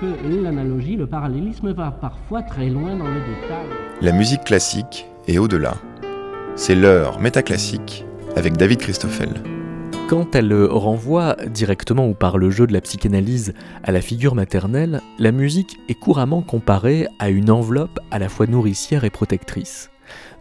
que l'analogie, le parallélisme va parfois très loin dans le détail. La musique classique est au-delà. C'est l'heure métaclassique avec David Christoffel. Quand elle renvoie directement ou par le jeu de la psychanalyse à la figure maternelle, la musique est couramment comparée à une enveloppe à la fois nourricière et protectrice.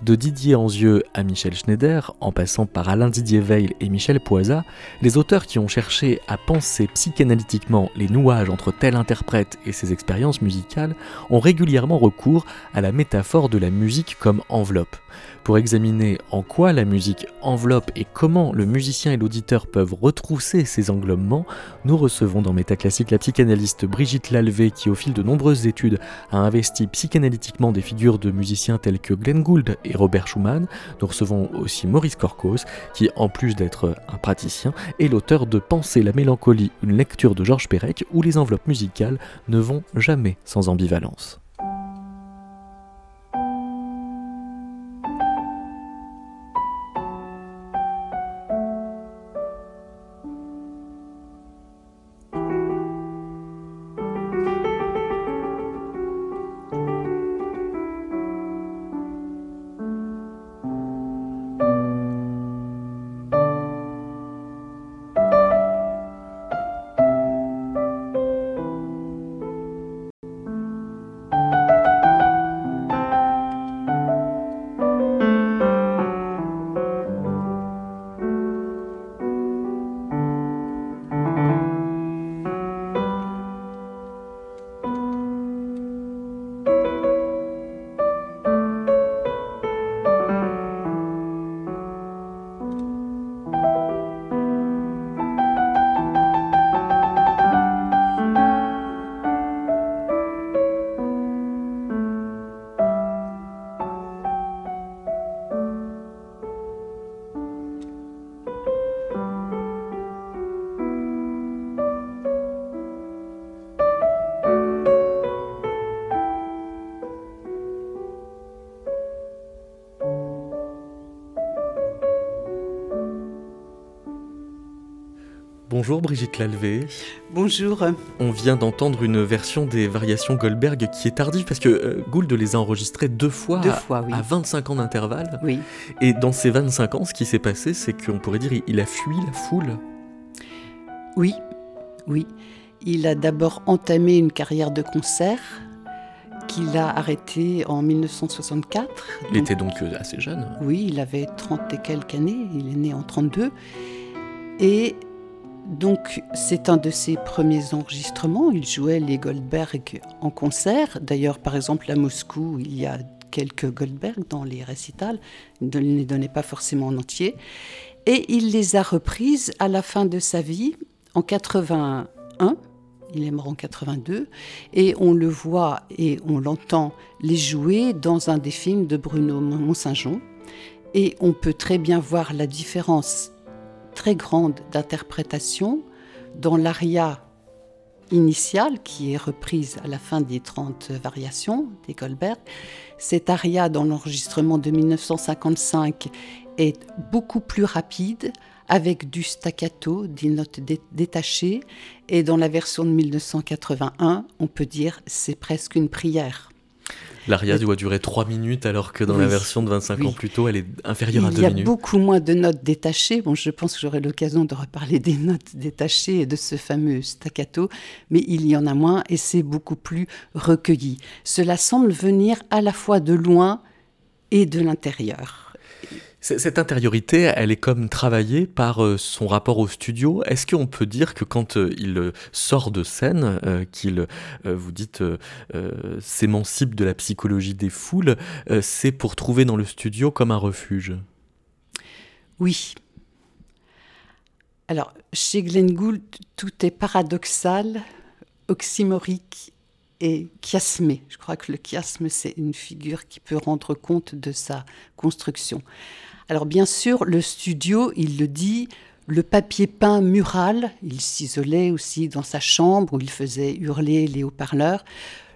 De Didier Anzieux à Michel Schneider, en passant par Alain Didier Veil et Michel Poisa, les auteurs qui ont cherché à penser psychanalytiquement les nouages entre tel interprète et ses expériences musicales ont régulièrement recours à la métaphore de la musique comme enveloppe pour examiner en quoi la musique enveloppe et comment le musicien et l'auditeur peuvent retrousser ces englobements, nous recevons dans Métaclassique la psychanalyste Brigitte Lalvé qui au fil de nombreuses études a investi psychanalytiquement des figures de musiciens tels que Glenn Gould et Robert Schumann. Nous recevons aussi Maurice Corcos qui en plus d'être un praticien est l'auteur de Penser la mélancolie, une lecture de Georges Perec où les enveloppes musicales ne vont jamais sans ambivalence. Bonjour Brigitte Lalvé. Bonjour. On vient d'entendre une version des variations Goldberg qui est tardive parce que euh, Gould les a enregistrées deux fois, à, 25 ans d'intervalle. Oui. Et dans ces 25 ans, ce qui s'est passé, c'est qu'on pourrait dire il a fui la foule. Oui, oui. Il a d'abord entamé une carrière de concert qu'il a arrêtée en 1964. Il était donc euh, assez jeune. Oui, il avait 30 et quelques années, il est né en 32. Et donc c'est un de ses premiers enregistrements. Il jouait les Goldberg en concert. D'ailleurs, par exemple, à Moscou, il y a quelques Goldberg dans les récitals. Il ne les donnait pas forcément en entier. Et il les a reprises à la fin de sa vie, en 81. Il est mort en 82. Et on le voit et on l'entend les jouer dans un des films de Bruno Mont-Saint-Jean. Et on peut très bien voir la différence très grande d'interprétation dans l'aria initiale qui est reprise à la fin des 30 variations des Goldberg. Cette aria dans l'enregistrement de 1955 est beaucoup plus rapide avec du staccato, des notes détachées et dans la version de 1981, on peut dire c'est presque une prière. L'aria doit durer 3 minutes alors que dans la version de 25 ans plus tôt, elle est inférieure à 2 minutes. Il y a beaucoup moins de notes détachées. Bon, je pense que j'aurai l'occasion de reparler des notes détachées et de ce fameux staccato, mais il y en a moins et c'est beaucoup plus recueilli. Cela semble venir à la fois de loin et de l'intérieur. Cette intériorité, elle est comme travaillée par euh, son rapport au studio. Est-ce qu'on peut dire que quand euh, il euh, sort de scène, qu'il, vous dites, s'émancipe de la psychologie des foules, c'est pour trouver dans le studio comme un refuge? Oui. Alors, chez Glenn Gould, tout est paradoxal, oxymorique et chiasmé. Je crois que le chiasme, c'est une figure qui peut rendre compte de sa construction. Alors bien sûr, le studio, il le dit, le papier peint mural, il s'isolait aussi dans sa chambre où il faisait hurler les haut-parleurs.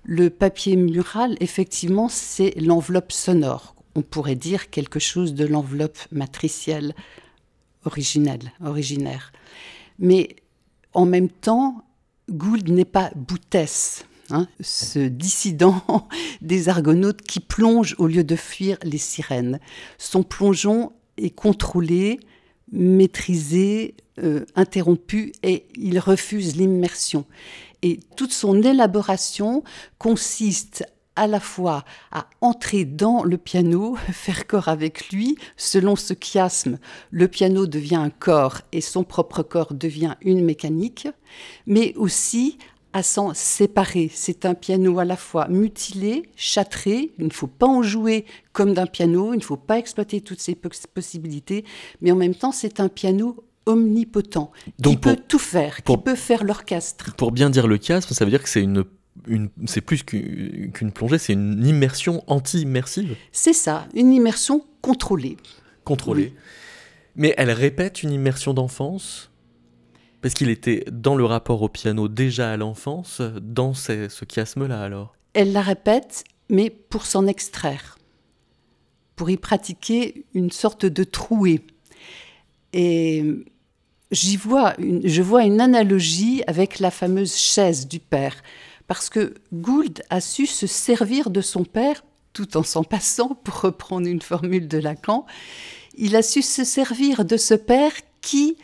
Le papier mural, effectivement, c'est l'enveloppe sonore. On pourrait dire quelque chose de l'enveloppe matricielle originelle, originaire. Mais en même temps, Gould n'est pas Boutès, hein, ce dissident des Argonautes qui plonge au lieu de fuir les sirènes. Son plongeon est contrôlé, maîtrisé, euh, interrompu et il refuse l'immersion. Et toute son élaboration consiste à la fois à entrer dans le piano, faire corps avec lui, selon ce chiasme, le piano devient un corps et son propre corps devient une mécanique, mais aussi à s'en séparer. C'est un piano à la fois mutilé, châtré, il ne faut pas en jouer comme d'un piano, il ne faut pas exploiter toutes ses possibilités, mais en même temps c'est un piano omnipotent, qui peut tout faire, qui peut faire l'orchestre. Pour bien dire le chiasme, ça veut dire que c'est une c'est plus qu'une plongée, c'est une immersion anti-immersive. C'est ça, une immersion contrôlée. Contrôlée. Mais elle répète une immersion d'enfance? Parce qu'il était dans le rapport au piano déjà à l'enfance, dans ce, chiasme-là alors Elle la répète, mais pour s'en extraire, pour y pratiquer une sorte de trouée. Et j'y vois je vois une analogie avec la fameuse chaise du père parce que Gould a su se servir de son père tout en s'en passant, pour reprendre une formule de Lacan. Il a su se servir de ce père qui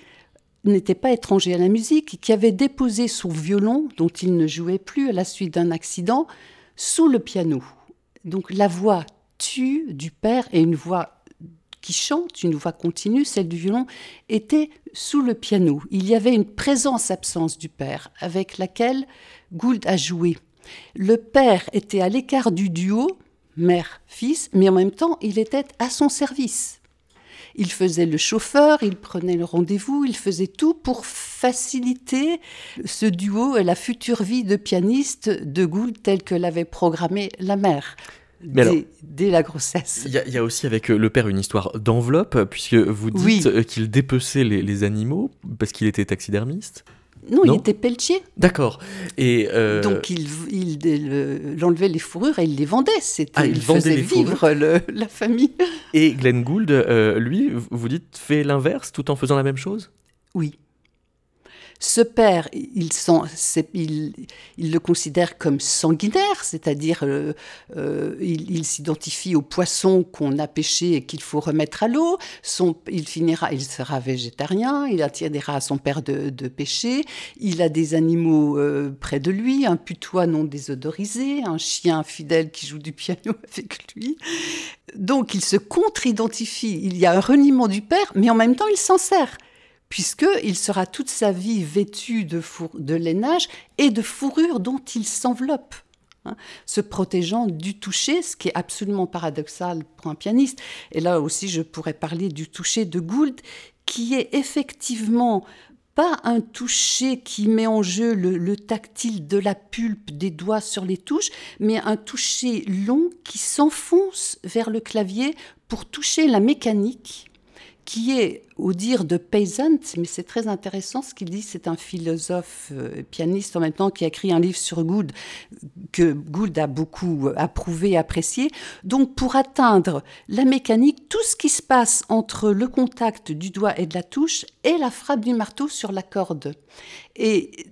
n'était pas étranger à la musique, qui avait déposé son violon, dont il ne jouait plus à la suite d'un accident, sous le piano. Donc la voix tue du père et une voix qui chante, une voix continue, celle du violon, était sous le piano. Il y avait une présence-absence du père avec laquelle Gould a joué. Le père était à l'écart du duo, mère-fils, mais en même temps, il était à son service. Il faisait le chauffeur, il prenait le rendez-vous, il faisait tout pour faciliter ce duo et la future vie de pianiste de Gould telle que l'avait programmé la mère. Dès, la grossesse. Il y, a aussi avec euh, le père une histoire d'enveloppe, puisque vous dites euh, qu'il dépeçait les animaux parce qu'il était taxidermiste. Non, il était pelletier. D'accord. Et euh, Donc il, il, enlevait les fourrures et il les vendait. Ah, il, faisait vivre la famille. Et Glenn Gould, euh, lui, vous dites, fait l'inverse tout en faisant la même chose? Oui. Ce père, il, le considère comme sanguinaire, c'est-à-dire euh, euh, il, s'identifie au poisson qu'on a pêché et qu'il faut remettre à l'eau. il finira, il sera végétarien, il attirera à son père de, pêcher. Il a des animaux euh, près de lui, un putois non désodorisé, un chien fidèle qui joue du piano avec lui. Donc il se contre-identifie. Il y a un reniement du père, mais en même temps il s'en sert puisqu'il sera toute sa vie vêtu de, de lainage et de fourrure dont il s'enveloppe. Hein, se protégeant du toucher, ce qui est absolument paradoxal pour un pianiste. Et là aussi, je pourrais parler du toucher de Gould, qui est effectivement pas un toucher qui met en jeu le, tactile de la pulpe des doigts sur les touches, mais un toucher long qui s'enfonce vers le clavier pour toucher la mécanique qui est, au dire de Peasant, mais c'est très intéressant ce qu'il dit, c'est un philosophe euh, pianiste en même temps qui a écrit un livre sur Gould que Gould a beaucoup approuvé et apprécié. Donc pour atteindre la mécanique, tout ce qui se passe entre le contact du doigt et de la touche est la frappe du marteau sur la corde. Et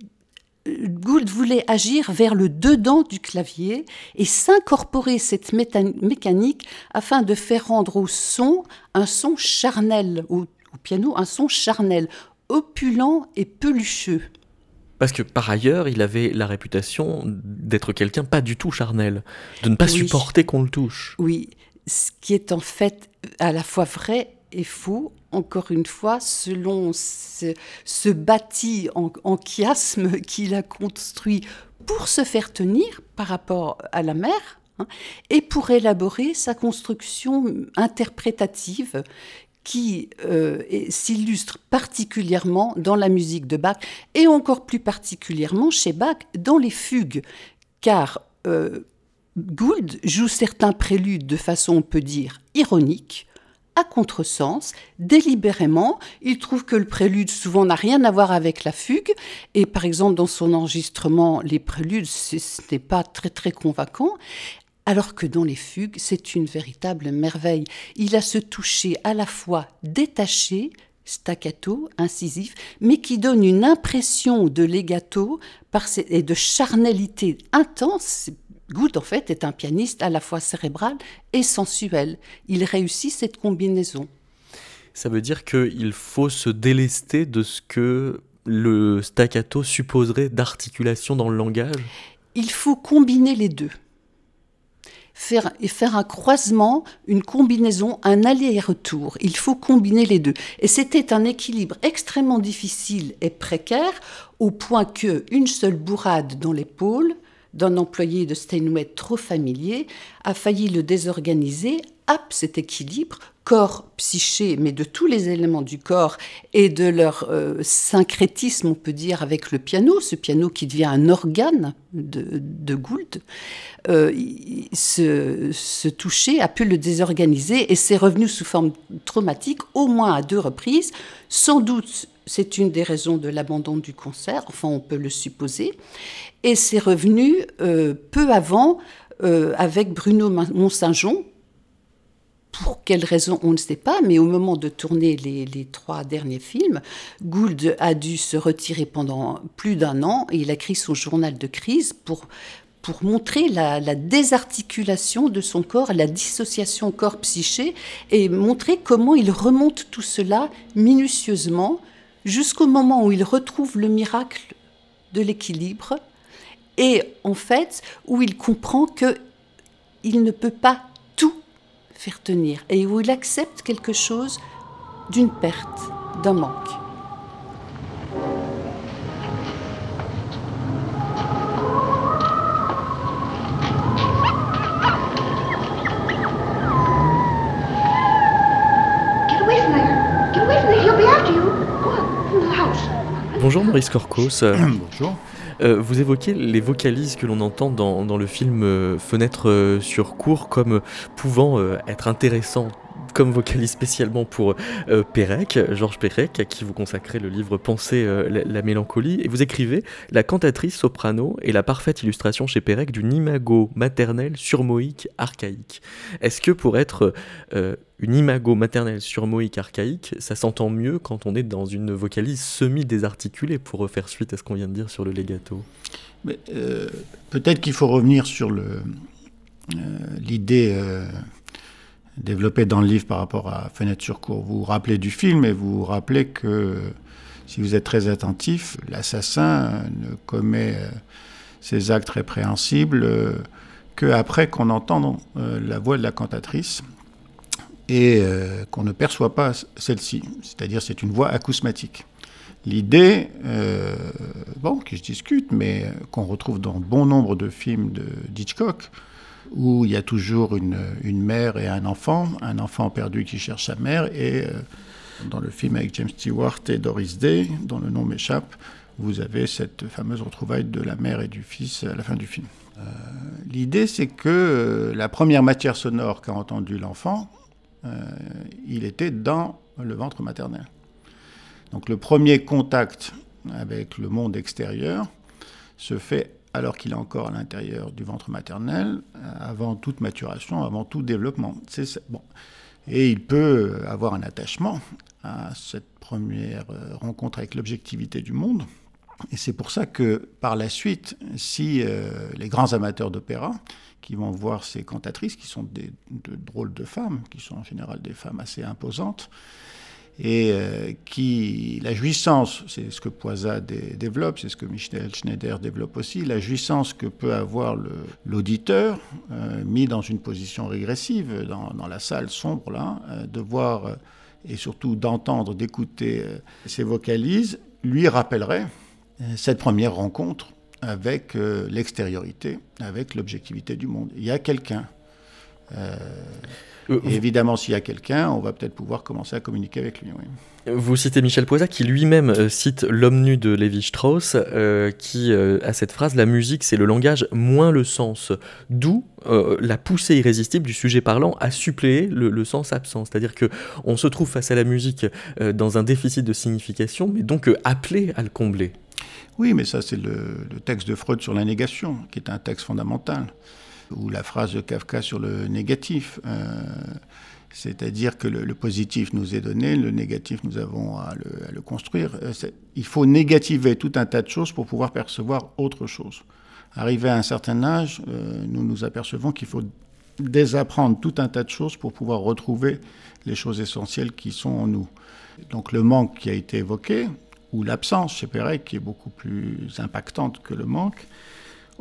Gould voulait agir vers le dedans du clavier et s'incorporer cette mécanique afin de faire rendre au son un son charnel, au, piano un son charnel, opulent et pelucheux. Parce que par ailleurs, il avait la réputation d'être quelqu'un pas du tout charnel, de ne pas supporter qu'on le touche. Oui, ce qui est en fait à la fois vrai et faux encore une fois, selon ce, bâti en, chiasme qu'il a construit pour se faire tenir par rapport à la mer, hein, et pour élaborer sa construction interprétative qui euh, s'illustre particulièrement dans la musique de Bach et encore plus particulièrement chez Bach dans les fugues, car euh, Gould joue certains préludes de façon, on peut dire, ironique, à contresens, délibérément. Il trouve que le prélude souvent n'a rien à voir avec la fugue. Et par exemple, dans son enregistrement, les préludes, ce n'est pas très très convaincant. Alors que dans les fugues, c'est une véritable merveille. Il a ce toucher à la fois détaché, staccato, incisif, mais qui donne une impression de legato et de charnalité intense. Gould, en fait, est un pianiste à la fois cérébral et sensuel. Il réussit cette combinaison. Ça veut dire qu'il faut se délester de ce que le staccato supposerait d'articulation dans le langage? Il faut combiner les deux faire, et faire un croisement, une combinaison, un aller-retour. Il faut combiner les deux. Et c'était un équilibre extrêmement difficile et précaire, au point que une seule bourrade dans l'épaule d'un employé de Steinway trop familier a failli le désorganiser, ap cet équilibre, corps, psyché, mais de tous les éléments du corps et de leur euh, syncrétisme, on peut dire, avec le piano, ce piano qui devient un organe de, Gould, euh, ce, toucher a pu le désorganiser et c'est revenu sous forme traumatique au moins à deux reprises. Sans doute, c'est une des raisons de l'abandon du concert, enfin on peut le supposer, et c'est revenu euh, peu avant avec Bruno Mont-Saint-Jean, pour quelle raison, on ne sait pas, mais au moment de tourner les, trois derniers films, Gould a dû se retirer pendant plus d'un an il a écrit son journal de crise pour, pour montrer la, désarticulation de son corps, la dissociation corps-psyché et montrer comment il remonte tout cela minutieusement jusqu'au moment où il retrouve le miracle de l'équilibre et en fait où il comprend que il ne peut pas faire tenir et où il accepte quelque chose d'une perte, d'un manque. Bonjour Maurice Corcos. Bonjour. Euh, vous évoquez les vocalises que l'on entend dans, le film euh, Fenêtre euh, sur cour comme pouvant être intéressants comme vocalise spécialement pour euh, Pérec, Georges Pérec, à qui vous consacrez le livre Penser la, mélancolie, et vous écrivez La cantatrice soprano est la parfaite illustration chez Pérec d'une imago maternelle surmoïque archaïque. Est-ce que pour être une imago maternelle surmoïque archaïque, ça s'entend mieux quand on est dans une vocalise semi-désarticulée pour refaire suite à ce qu'on vient de dire sur le legato? Euh, Peut-être qu'il faut revenir sur euh, l'idée euh, développée dans le livre par rapport à Fenêtre sur cour. Vous vous rappelez du film et vous vous rappelez que si vous êtes très attentif, l'assassin ne commet ses actes répréhensibles qu'après qu'on entende la voix de la cantatrice et euh, qu'on ne perçoit pas celle-ci, c'est-à-dire c'est une voix acousmatique. L'idée, euh, bon, qui se discute, mais qu'on retrouve dans bon nombre de films de Hitchcock, où il y a toujours une, mère et un enfant, un enfant perdu qui cherche sa mère, et euh, dans le film avec James Stewart et Doris Day, dont le nom m'échappe, vous avez cette fameuse retrouvaille de la mère et du fils à la fin du film. L'idée, c'est que la première matière sonore qu'a entendue l'enfant, euh, il était dans le ventre maternel. Donc le premier contact avec le monde extérieur se fait alors qu'il est encore à l'intérieur du ventre maternel, euh, avant toute maturation, avant tout développement. Bon. Et il peut avoir un attachement à cette première euh, rencontre avec l'objectivité du monde. Et c'est pour ça que par la suite, si les grands amateurs d'opéra qui vont voir ces cantatrices, qui sont des, de drôles de femmes, qui sont en général des femmes assez imposantes, et euh, qui, la jouissance, c'est ce que Poisa développe, c'est ce que Michel Schneider développe aussi, la jouissance que peut avoir l'auditeur, euh, mis dans une position régressive, dans, la salle sombre, là, euh, de voir et surtout d'entendre, d'écouter ces vocalises, lui rappellerait cette première rencontre avec l'extériorité, avec l'objectivité du monde. Il y a quelqu'un. Euh, euh, évidemment, s'il y a quelqu'un, on va peut-être pouvoir commencer à communiquer avec lui. Vous citez Michel Poisa qui lui-même cite L'homme nu de Lévi-Strauss, qui a cette phrase La musique, c'est le langage moins le sens. D'où la poussée irrésistible du sujet parlant à suppléer le, sens absent. C'est-à-dire qu'on se trouve face à la musique dans un déficit de signification, mais donc appelé à le combler. Oui, mais ça, c'est le, texte de Freud sur la négation, qui est un texte fondamental, ou la phrase de Kafka sur le négatif. Euh, C'est-à-dire que le, positif nous est donné, le négatif, nous avons à le, construire. Euh, il faut négativer tout un tas de choses pour pouvoir percevoir autre chose. Arrivé à un certain âge, euh, nous nous apercevons qu'il faut désapprendre tout un tas de choses pour pouvoir retrouver les choses essentielles qui sont en nous. Donc le manque qui a été évoqué, ou l'absence chez Pérec, qui est beaucoup plus impactante que le manque,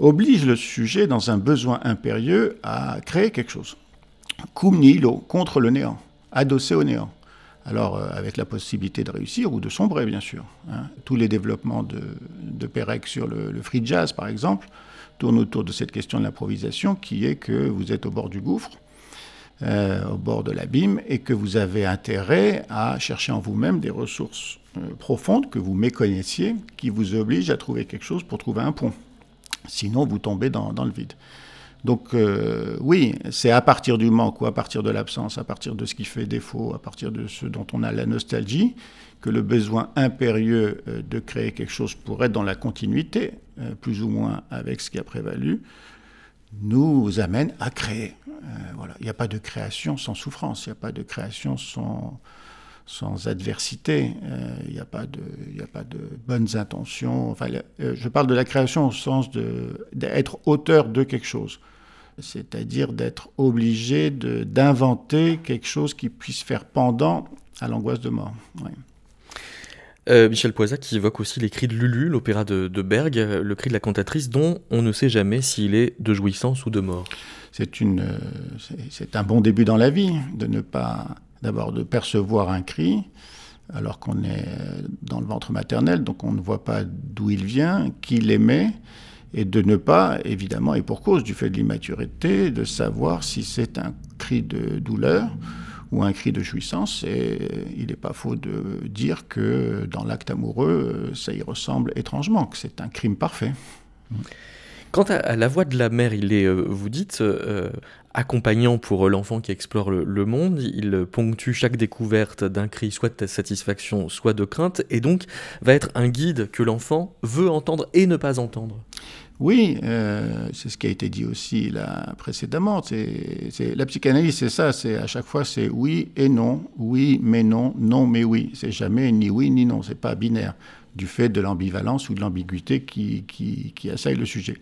oblige le sujet, dans un besoin impérieux, à créer quelque chose cum nihilo, contre le néant, adossé au néant. Alors, euh, avec la possibilité de réussir ou de sombrer, bien sûr. Hein. Tous les développements de, de Pérec sur le, free jazz, par exemple, tournent autour de cette question de l'improvisation, qui est que vous êtes au bord du gouffre, euh, au bord de l'abîme, et que vous avez intérêt à chercher en vous-même des ressources euh, profondes que vous méconnaissiez, qui vous obligent à trouver quelque chose pour trouver un pont. Sinon, vous tombez dans le vide. Donc euh, oui, c'est à partir du manque ou à partir de l'absence, à partir de ce qui fait défaut, à partir de ce dont on a la nostalgie, que le besoin impérieux euh, de créer quelque chose pour être dans la continuité, euh, plus ou moins avec ce qui a prévalu, nous amène à créer. voilà. Il n'y a pas de création sans souffrance, il n'y a pas de création sans, sans adversité, il n'y a, pas de, a pas de bonnes intentions. Enfin, je parle de la création au sens d'être auteur de quelque chose c'est-à-dire d'être obligé d'inventer quelque chose qui puisse faire pendant à l'angoisse de mort. Euh, Michel Poisac évoque aussi les cris de Lulu, l'opéra de, Berg, le cri de la cantatrice, dont on ne sait jamais s'il est de jouissance ou de mort. C'est un bon début dans la vie de ne pas, d'abord de percevoir un cri, alors qu'on est dans le ventre maternel, donc on ne voit pas d'où il vient, qui l'émet, et de ne pas, évidemment, et pour cause du fait de l'immaturité, de savoir si c'est un cri de douleur ou un cri de jouissance. Et il n'est pas faux de dire que dans l'acte amoureux, ça y ressemble étrangement, que c'est un crime parfait. Quant à, la voix de la mère, il est, euh, vous dites, euh, accompagnant pour l'enfant qui explore le, monde. Il ponctue chaque découverte d'un cri, soit de satisfaction, soit de crainte, et donc va être un guide que l'enfant veut entendre et ne pas entendre. Oui, euh, c'est ce qui a été dit aussi précédemment. C'est, la psychanalyse, c'est ça. C'est à chaque fois, c'est oui et non, oui mais non, non mais oui. C'est jamais ni oui ni non. C'est pas binaire du fait de l'ambivalence ou de l'ambiguïté qui, qui, assaille le sujet.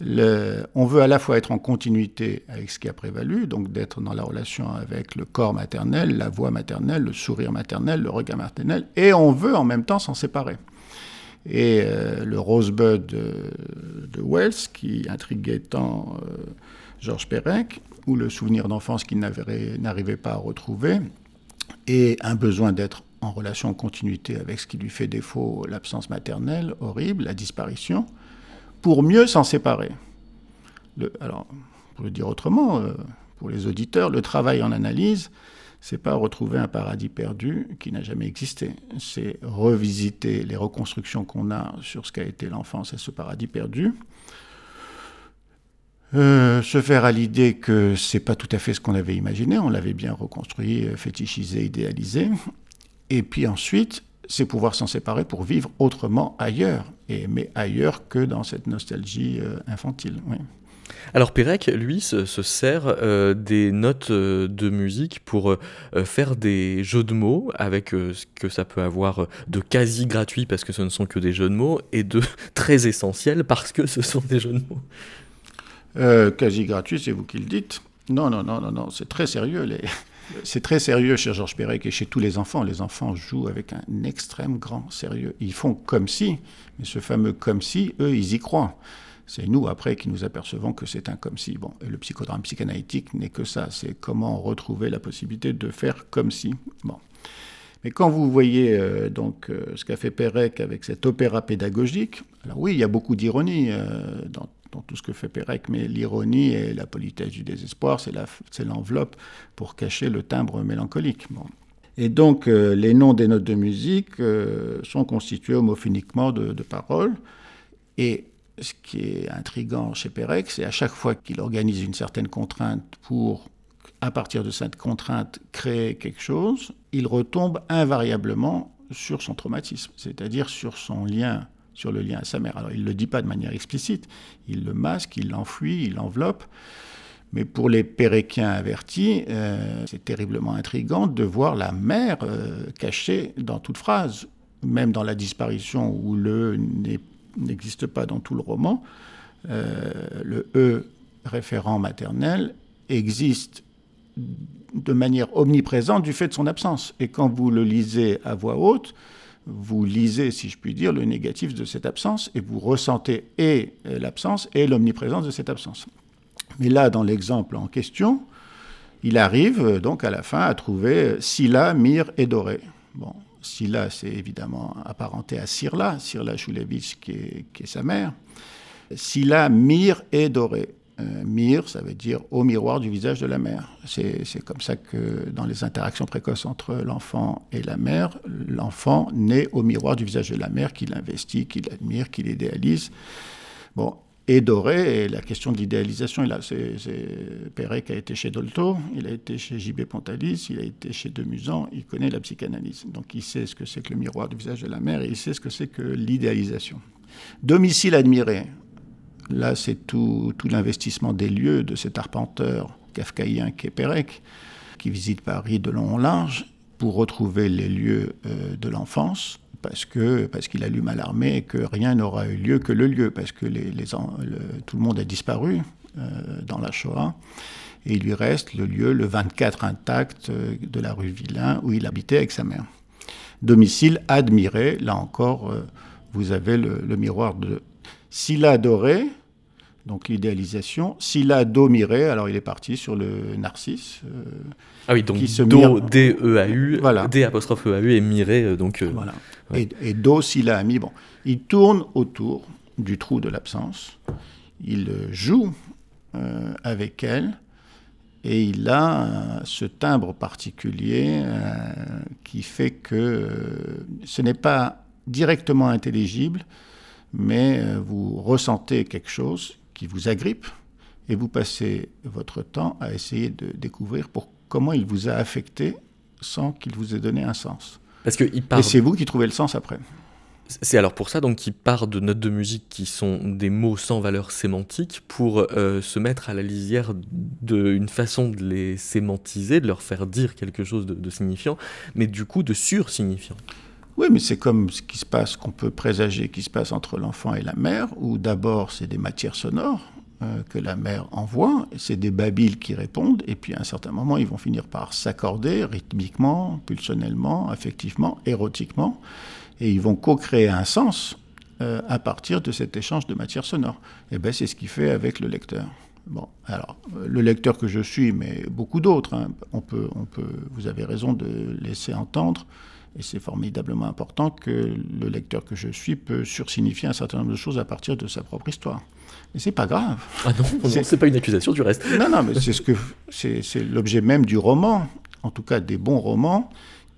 On veut à la fois être en continuité avec ce qui a prévalu, donc d'être dans la relation avec le corps maternel, la voix maternelle, le sourire maternel, le regard maternel, et on veut en même temps s'en séparer et euh, le Rosebud de, de, Wells, qui intriguait tant euh, Georges Perec, ou le souvenir d'enfance qu'il n'arrivait pas à retrouver, et un besoin d'être en relation en continuité avec ce qui lui fait défaut, l'absence maternelle horrible, la disparition, pour mieux s'en séparer. Alors, pour le dire autrement, euh, pour les auditeurs, le travail en analyse, c'est pas retrouver un paradis perdu qui n'a jamais existé. C'est revisiter les reconstructions qu'on a sur ce qu'a été l'enfance et ce paradis perdu. Euh, se faire à l'idée que c'est pas tout à fait ce qu'on avait imaginé, on l'avait bien reconstruit, euh, fétichisé, idéalisé. Et puis ensuite, c'est pouvoir s'en séparer pour vivre autrement ailleurs, et, mais ailleurs que dans cette nostalgie euh, infantile. Oui. Alors Pérec, lui, se, sert euh, des notes euh, de musique pour euh, faire des jeux de mots avec ce que ça peut avoir de quasi gratuit parce que ce ne sont que des jeux de mots et de très essentiel parce que ce sont des jeux de mots. quasi gratuit, c'est vous qui le dites. Non, non, non, non, non, c'est très sérieux. Les... C'est très sérieux chez Georges Perec et chez tous les enfants. Les enfants jouent avec un extrême grand sérieux. Ils font comme si, mais ce fameux comme si, eux, ils y croient. C'est nous, après, qui nous apercevons que c'est un comme si. Bon, et le psychodrame psychanalytique n'est que ça. C'est comment retrouver la possibilité de faire comme si. Bon. Mais quand vous voyez euh, donc euh, ce qu'a fait Pérec avec cet opéra pédagogique, alors oui, il y a beaucoup d'ironie euh, dans, tout ce que fait Pérec, mais l'ironie et la politesse du désespoir, c'est l'enveloppe pour cacher le timbre mélancolique. Et donc, les noms des notes de musique sont constitués homophoniquement de, de paroles. Et ce qui est intrigant chez Pérec, c'est à chaque fois qu'il organise une certaine contrainte pour, à partir de cette contrainte, créer quelque chose, il retombe invariablement sur son traumatisme, c'est-à-dire sur son lien, sur le lien à sa mère. Alors il ne le dit pas de manière explicite, il le masque, il l'enfuit, il l'enveloppe, Mais pour les péréquiens avertis, c'est terriblement intrigant de voir la mer cachée dans toute phrase, même dans la disparition où le n'existe pas dans tout le roman. le E référent maternel existe de manière omniprésente du fait de son absence. Et quand vous le lisez à voix haute, vous lisez, si je puis dire, le négatif de cette absence et vous ressentez et l'absence et l'omniprésence de cette absence. Mais là, dans l'exemple en question, il arrive euh, donc à la fin à trouver Scylla, Myre et Doré. Bon, Scylla, c'est évidemment apparenté à Sirla, Sirla Shulevich qui est, qui est sa mère. Scylla, Myre et Doré. Euh, Mir, ça veut dire au miroir du visage de la mère. C'est comme ça que dans les interactions précoces entre l'enfant et la mère, l'enfant naît au miroir du visage de la mère, qu'il investit, qu'il admire, qu'il idéalise. Bon, et Doré, la question de l'idéalisation, c'est Pérec a été chez Dolto, il a été chez J.B. Pontalis, il a été chez Demusan, il connaît la psychanalyse. Donc il sait ce que c'est que le miroir du visage de la mère et il sait ce que c'est que l'idéalisation. Domicile admiré, Là, c'est tout, l'investissement des lieux de cet arpenteur kafkaïen qui est Pérec, qui visite Paris de long en large pour retrouver les lieux euh, de l'enfance, parce que parce qu'il allume à l'armée et que rien n'aura eu lieu que le lieu, parce que tout le monde a disparu euh, dans la Shoah. Et il lui reste le lieu, le 24 intact euh, de la rue Villain, où il habitait avec sa mère. Domicile admiré, là encore, vous avez le, le miroir de s'il a adoré, donc l'idéalisation, s'il a domiré, alors il est parti sur le narcisse. Euh, ah oui, donc do, D-E-A-U, voilà. D apostrophe E-A-U et miré, euh, donc... Euh, voilà. Et, do, s'il a mis, bon, il tourne autour du trou de l'absence, il joue avec elle, et il a ce timbre particulier qui fait que ce n'est pas directement intelligible, mais vous ressentez quelque chose qui vous agrippe et vous passez votre temps à essayer de découvrir pour comment il vous a affecté sans qu'il vous ait donné un sens. Parce que il part... Et c'est vous qui trouvez le sens après. C'est alors pour ça donc qu'il part de notes de musique qui sont des mots sans valeur sémantique pour euh, se mettre à la lisière d'une façon de les sémantiser, de leur faire dire quelque chose de, de signifiant, mais du coup de sur-signifiant. Oui, mais c'est comme ce qui se passe, qu'on peut présager qui se passe entre l'enfant et la mère, où d'abord c'est des matières sonores euh, que la mère envoie, c'est des babiles qui répondent, et puis à un certain moment ils vont finir par s'accorder rythmiquement, pulsionnellement, affectivement, érotiquement, et ils vont co-créer un sens euh, à partir de cet échange de matières sonores. Et ben c'est ce qu'il fait avec le lecteur. Bon, alors euh, le lecteur que je suis, mais beaucoup d'autres, hein, on peut, on peut, vous avez raison de laisser entendre et c'est formidablement important que le lecteur que je suis peut sursignifier un certain nombre de choses à partir de sa propre histoire. Mais c'est pas grave. Ah non, c'est pas une accusation du reste. Non, non, mais c'est ce que c'est l'objet même du roman, en tout cas des bons romans,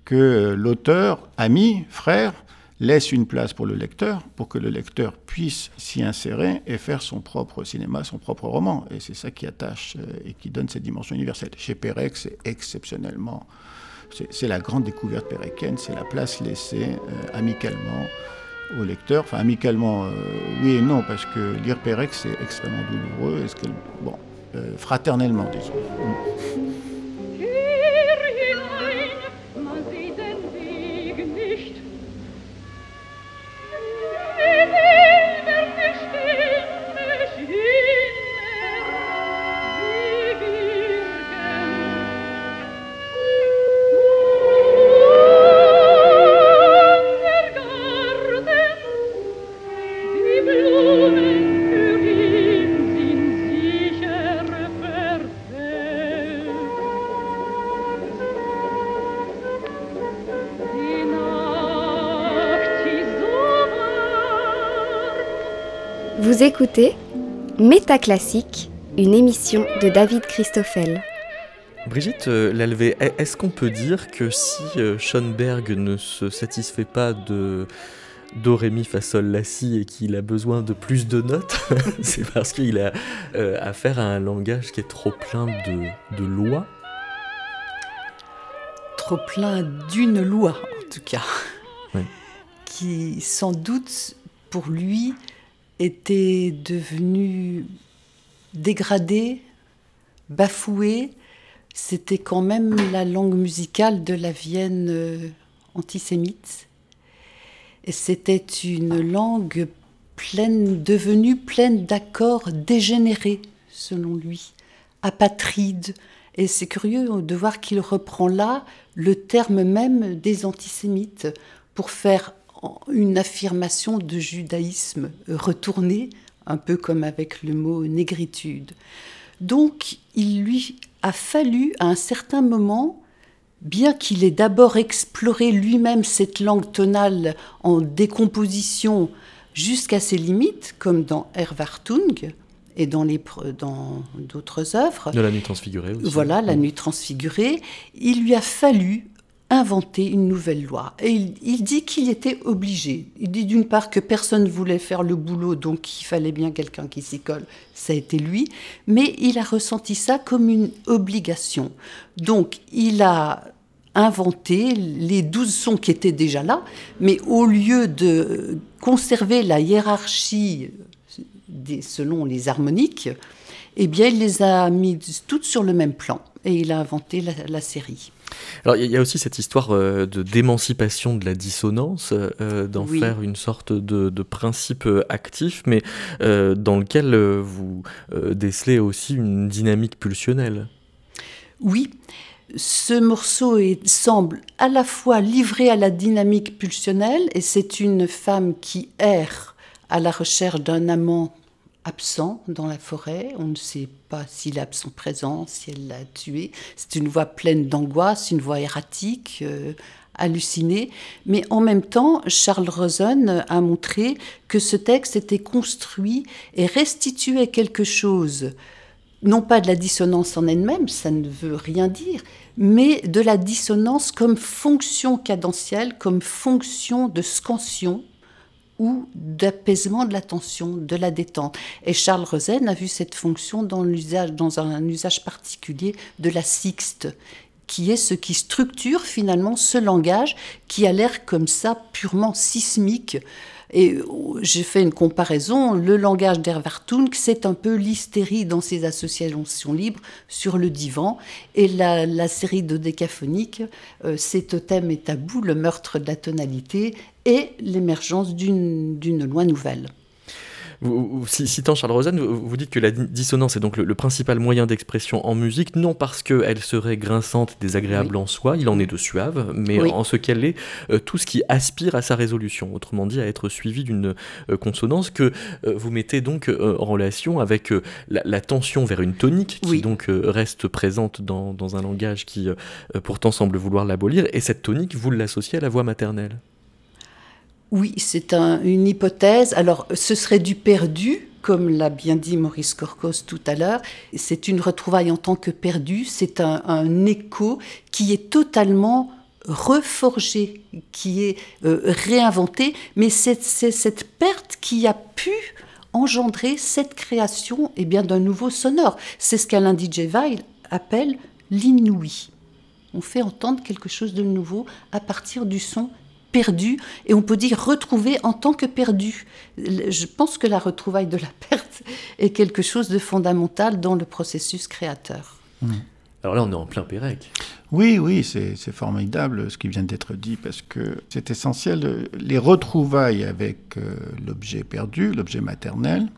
que l'auteur, ami, frère, laisse une place pour le lecteur, pour que le lecteur puisse s'y insérer et faire son propre cinéma, son propre roman. Et c'est ça qui attache euh, et qui donne cette dimension universelle. Chez Pérec, c'est exceptionnellement c'est la grande découverte péréquenne, c'est la place laissée euh, amicalement au lecteur. Enfin, amicalement, euh, oui et non, parce que lire Pérec, c'est extrêmement douloureux. Est-ce bon, euh, fraternellement, disons. Écoutez Métaclassique, une émission de David Christoffel. Brigitte euh, Lalvé, est-ce qu'on peut dire que si euh, Schoenberg ne se satisfait pas de Do, Ré, Mi, Fa, Sol, La, Si et qu'il a besoin de plus de notes, c'est parce qu'il a euh, affaire à un langage qui est trop plein de, de lois? Trop plein d'une loi, en tout cas. Qui, sans doute, pour lui, était devenu dégradé bafouée. C'était quand même la langue musicale de la Vienne euh, antisémite. Et c'était une langue pleine, devenue pleine d'accords dégénérés, selon lui, apatride. Et c'est curieux de voir qu'il reprend là le terme même des antisémites pour faire une affirmation de judaïsme retourné, un peu comme avec le mot négritude. Donc il lui a fallu à un certain moment, bien qu'il ait d'abord exploré lui-même cette langue tonale en décomposition jusqu'à ses limites, comme dans Erwartung et dans d'autres œuvres. De la nuit transfigurée aussi. Voilà, la nuit transfigurée. Il lui a fallu inventer une nouvelle loi. Et il, dit qu'il était obligé. Il dit d'une part que personne ne voulait faire le boulot, donc il fallait bien quelqu'un qui s'y colle. Ça a été lui. Mais il a ressenti ça comme une obligation. Donc il a inventé les douze sons qui étaient déjà là, mais au lieu de conserver la hiérarchie selon les harmoniques, eh bien, il les a mis toutes sur le même plan et il a inventé la série. Alors il y a aussi cette histoire euh, de d'émancipation de la dissonance, euh, d'en faire une sorte de, principe euh, actif, mais dans lequel vous décelez aussi une dynamique pulsionnelle. Oui, ce morceau semble à la fois livré à la dynamique pulsionnelle, et c'est une femme qui erre à la recherche d'un amant absent dans la forêt. On ne sait pas s'il est absent présent, si elle l'a tué. C'est une voix pleine d'angoisse, une voix erratique, euh, hallucinée. Mais en même temps, Charles Rosen a montré que ce texte était construit et restituait quelque chose, non pas de la dissonance en elle-même, ça ne veut rien dire, mais de la dissonance comme fonction cadentielle, comme fonction de scansion ou d'apaisement de la tension, de la détente. Et Charles Rosen a vu cette fonction dans, dans un usage particulier de la sixte, qui est ce qui structure finalement ce langage qui a l'air comme ça purement sismique. Et oh, j'ai fait une comparaison. Le langage d'Hervartung, c'est un peu l'hystérie dans ses associations libres sur le divan. Et la, série de décaphoniques, euh, c'est Totem et Tabou, le meurtre de la tonalité et l'émergence d'une loi nouvelle. Vous, citant Charles Rosen, vous, dites que la dissonance est donc le, principal moyen d'expression en musique, non parce qu'elle serait grinçante, désagréable en soi, il en est de suave, mais en ce qu'elle est euh, tout ce qui aspire à sa résolution, autrement dit à être suivi d'une euh, consonance que euh, vous mettez donc en relation avec la, tension vers une tonique qui donc reste présente dans, dans, un langage qui pourtant semble vouloir l'abolir, et cette tonique, vous l'associez à la voix maternelle. Oui, c'est une hypothèse. Alors, ce serait du perdu, comme l'a bien dit Maurice Corcos tout à l'heure. C'est une retrouvaille en tant que perdu. C'est un, écho qui est totalement reforgé, qui est euh, réinventé. Mais c'est cette perte qui a pu engendrer cette création et eh bien d'un nouveau sonore. C'est ce qu'Alain DJ Weil appelle l'inouï. On fait entendre quelque chose de nouveau à partir du son perdu, et on peut dire retrouver en tant que perdu. Je pense que la retrouvaille de la perte est quelque chose de fondamental dans le processus créateur. Mmh. Alors là, on est en plein Pérec. Oui, oui, c'est formidable ce qui vient d'être dit parce que c'est essentiel. Les retrouvailles avec euh, l'objet perdu, l'objet maternel,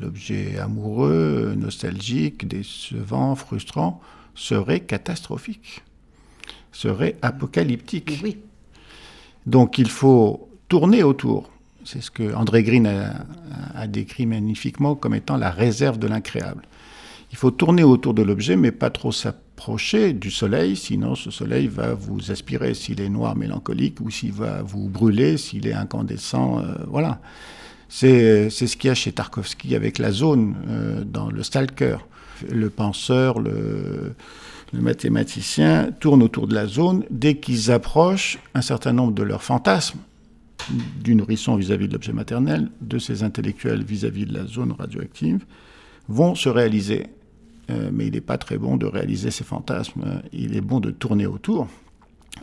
l'objet amoureux, nostalgique, décevant, frustrant, seraient catastrophiques, seraient apocalyptiques. Oui. Donc il faut tourner autour. C'est ce que André Green a, décrit magnifiquement comme étant la réserve de l'incréable. Il faut tourner autour de l'objet, mais pas trop s'approcher du soleil, sinon ce soleil va vous aspirer s'il est noir mélancolique ou s'il va vous brûler, s'il est incandescent. Euh, voilà. C'est ce qu'il y a chez Tarkovsky avec la zone euh, dans le Stalker. Le penseur, le, le mathématicien tourne autour de la zone. Dès qu'ils approchent un certain nombre de leurs fantasmes, du nourrisson vis-à-vis de l'objet maternel, de ces intellectuels vis-à-vis de la zone radioactive, vont se réaliser. Euh, mais il n'est pas très bon de réaliser ces fantasmes. Il est bon de tourner autour,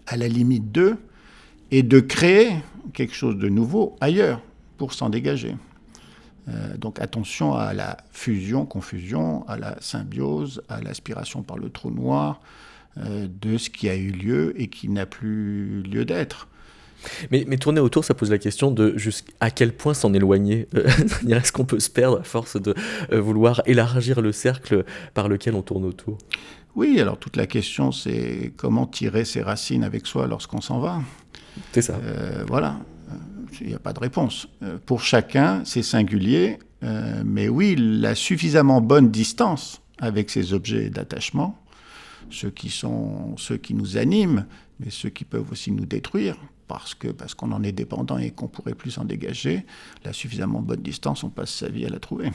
à la limite d'eux, et de créer quelque chose de nouveau ailleurs pour s'en dégager. Euh, donc attention à la fusion, confusion, à la symbiose, à l'aspiration par le trou noir de ce qui a eu lieu et qui n'a plus lieu d'être. Mais, mais, tourner autour, ça pose la question de à quel point s'en éloigner. Est-ce qu'on peut se perdre à force de vouloir élargir le cercle par lequel on tourne autour? Oui, alors toute la question, c'est comment tirer ses racines avec soi lorsqu'on s'en va? C'est ça. voilà il n'y a pas de réponse. Euh, pour chacun, c'est singulier, euh, mais oui, la suffisamment bonne distance avec ces objets d'attachement, ceux qui sont ceux qui nous animent, mais ceux qui peuvent aussi nous détruire parce que parce qu'on en est dépendant et qu'on pourrait plus s'en dégager, la suffisamment bonne distance, on passe sa vie à la trouver.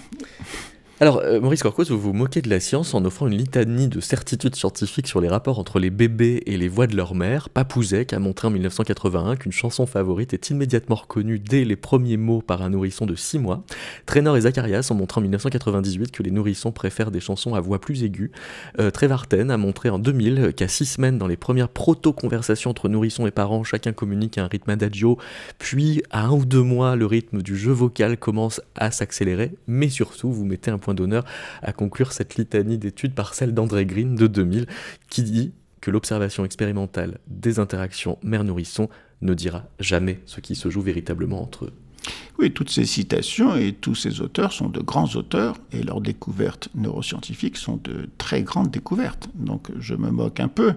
Alors, euh, Maurice Corcos, vous vous moquez de la science en offrant une litanie de certitudes scientifiques sur les rapports entre les bébés et les voix de leur mère. Papouzek a montré en 1981 qu'une chanson favorite est immédiatement reconnue dès les premiers mots par un nourrisson de 6 mois. Traynor et Zacharias ont montré en 1998 que les nourrissons préfèrent des chansons à voix plus aiguë. Euh, Trevarten a montré en 2000 qu'à 6 semaines, dans les premières proto-conversations entre nourrissons et parents, chacun communique à un rythme adagio, puis à un ou deux mois, le rythme du jeu vocal commence à s'accélérer, mais surtout, vous mettez un point d'honneur à conclure cette litanie d'études par celle d'André Green de 2000, qui dit que l'observation expérimentale des interactions mère-nourrisson ne dira jamais ce qui se joue véritablement entre eux. Oui, toutes ces citations et tous ces auteurs sont de grands auteurs et leurs découvertes neuroscientifiques sont de très grandes découvertes. Donc je me moque un peu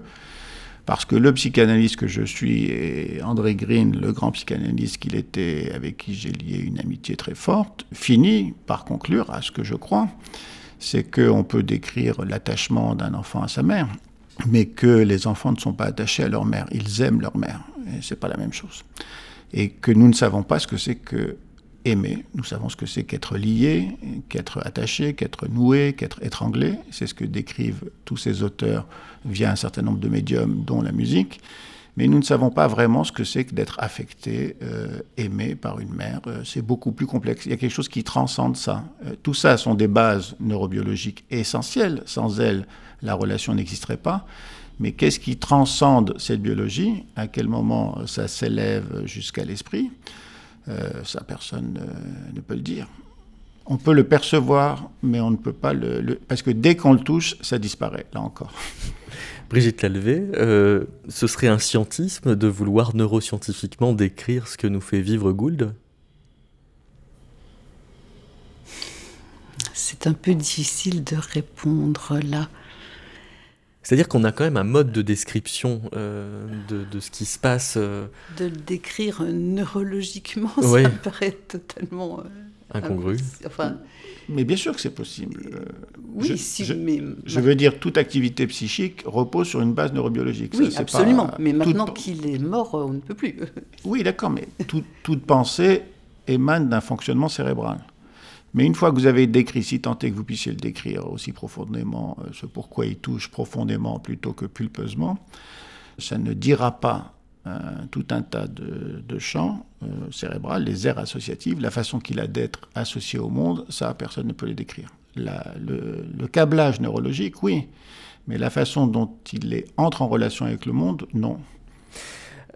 parce que le psychanalyste que je suis et André Green, le grand psychanalyste qu'il était, avec qui j'ai lié une amitié très forte, finit par conclure à ce que je crois, c'est qu'on peut décrire l'attachement d'un enfant à sa mère, mais que les enfants ne sont pas attachés à leur mère, ils aiment leur mère, et c'est pas la même chose. Et que nous ne savons pas ce que c'est que aimer. Nous savons ce que c'est qu'être lié, qu'être attaché, qu'être noué, qu'être étranglé. C'est ce que décrivent tous ces auteurs via un certain nombre de médiums, dont la musique. Mais nous ne savons pas vraiment ce que c'est que d'être affecté, euh, aimé par une mère. Euh, c'est beaucoup plus complexe. Il y a quelque chose qui transcende ça. Euh, tout ça sont des bases neurobiologiques essentielles. Sans elles, la relation n'existerait pas. Mais qu'est-ce qui transcende cette biologie? À quel moment ça s'élève jusqu'à l'esprit? Euh, ça, personne ne peut le dire. On peut le percevoir, mais on ne peut pas le... Parce que dès qu'on le touche, ça disparaît, là encore. Brigitte Lalvé, euh, ce serait un scientisme de vouloir neuroscientifiquement décrire ce que nous fait vivre Gould? C'est un peu difficile de répondre là. C'est-à-dire qu'on a quand même un mode de description euh, de, ce qui se passe. Euh. De le décrire neurologiquement, ça me paraît totalement. Euh, Incongru. Enfin, mais bien sûr que c'est possible. oui, je, si, je, mais. Je veux dire, toute activité psychique repose sur une base neurobiologique. Oui, absolument. mais maintenant qu'il est mort, on ne peut plus. oui, d'accord, mais toute pensée émane d'un fonctionnement cérébral. Mais une fois que vous avez décrit, si tant est que vous puissiez le décrire aussi profondément, euh, ce pourquoi il touche profondément plutôt que pulpeusement, ça ne dira pas euh, tout un tas de, champs euh, cérébrales, les aires associatives, la façon qu'il a d'être associé au monde, ça, personne ne peut les décrire. le, le, câblage neurologique, oui, mais la façon dont il entre en relation avec le monde, non.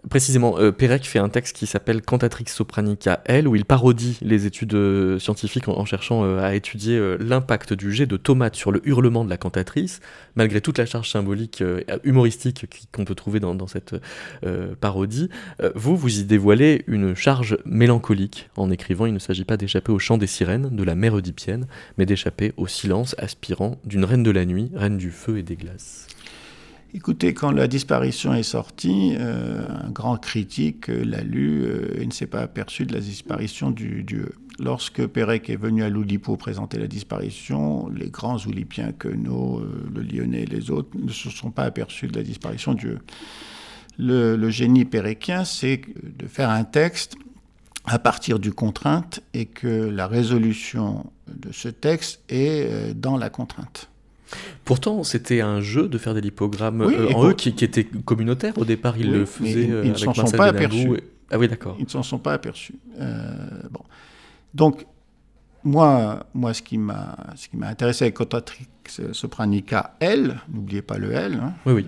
Précisément, euh, Pérec fait un texte qui s'appelle Cantatrix Sopranica L, où il parodie les études euh, scientifiques en, cherchant euh, à étudier euh, l'impact du jet de tomate sur le hurlement de la cantatrice, malgré toute la charge symbolique humoristique qu'on peut trouver dans, cette parodie. vous, vous y dévoilez une charge mélancolique en écrivant Il ne s'agit pas d'échapper au chant des sirènes de la mer oedipienne, mais d'échapper au silence aspirant d'une reine de la nuit, reine du feu et des glaces. Écoutez, quand la disparition est sortie, euh, un grand critique euh, l'a lu euh, et ne s'est pas aperçu de la disparition du dieu. Lorsque Pérec est venu à l'Oulipo présenter la disparition, les grands Oulipiens, Queneau, le Lyonnais et les autres ne se sont pas aperçus de la disparition du dieu. Le, le génie péréquien, c'est de faire un texte à partir du contrainte et que la résolution de ce texte est dans la contrainte. Pourtant, c'était un jeu de faire des lipogrammes euh, en eux qui, était communautaire au départ. Ils le faisaient euh, ils ne s'en sont pas aperçus. Ah oui, d'accord. Ils ne s'en sont pas aperçus. Euh, bon. Donc, moi, moi, ce qui m'a, ce qui m'a intéressé avec Cotatrix Sopranica L, n'oubliez pas le L, hein, oui, oui.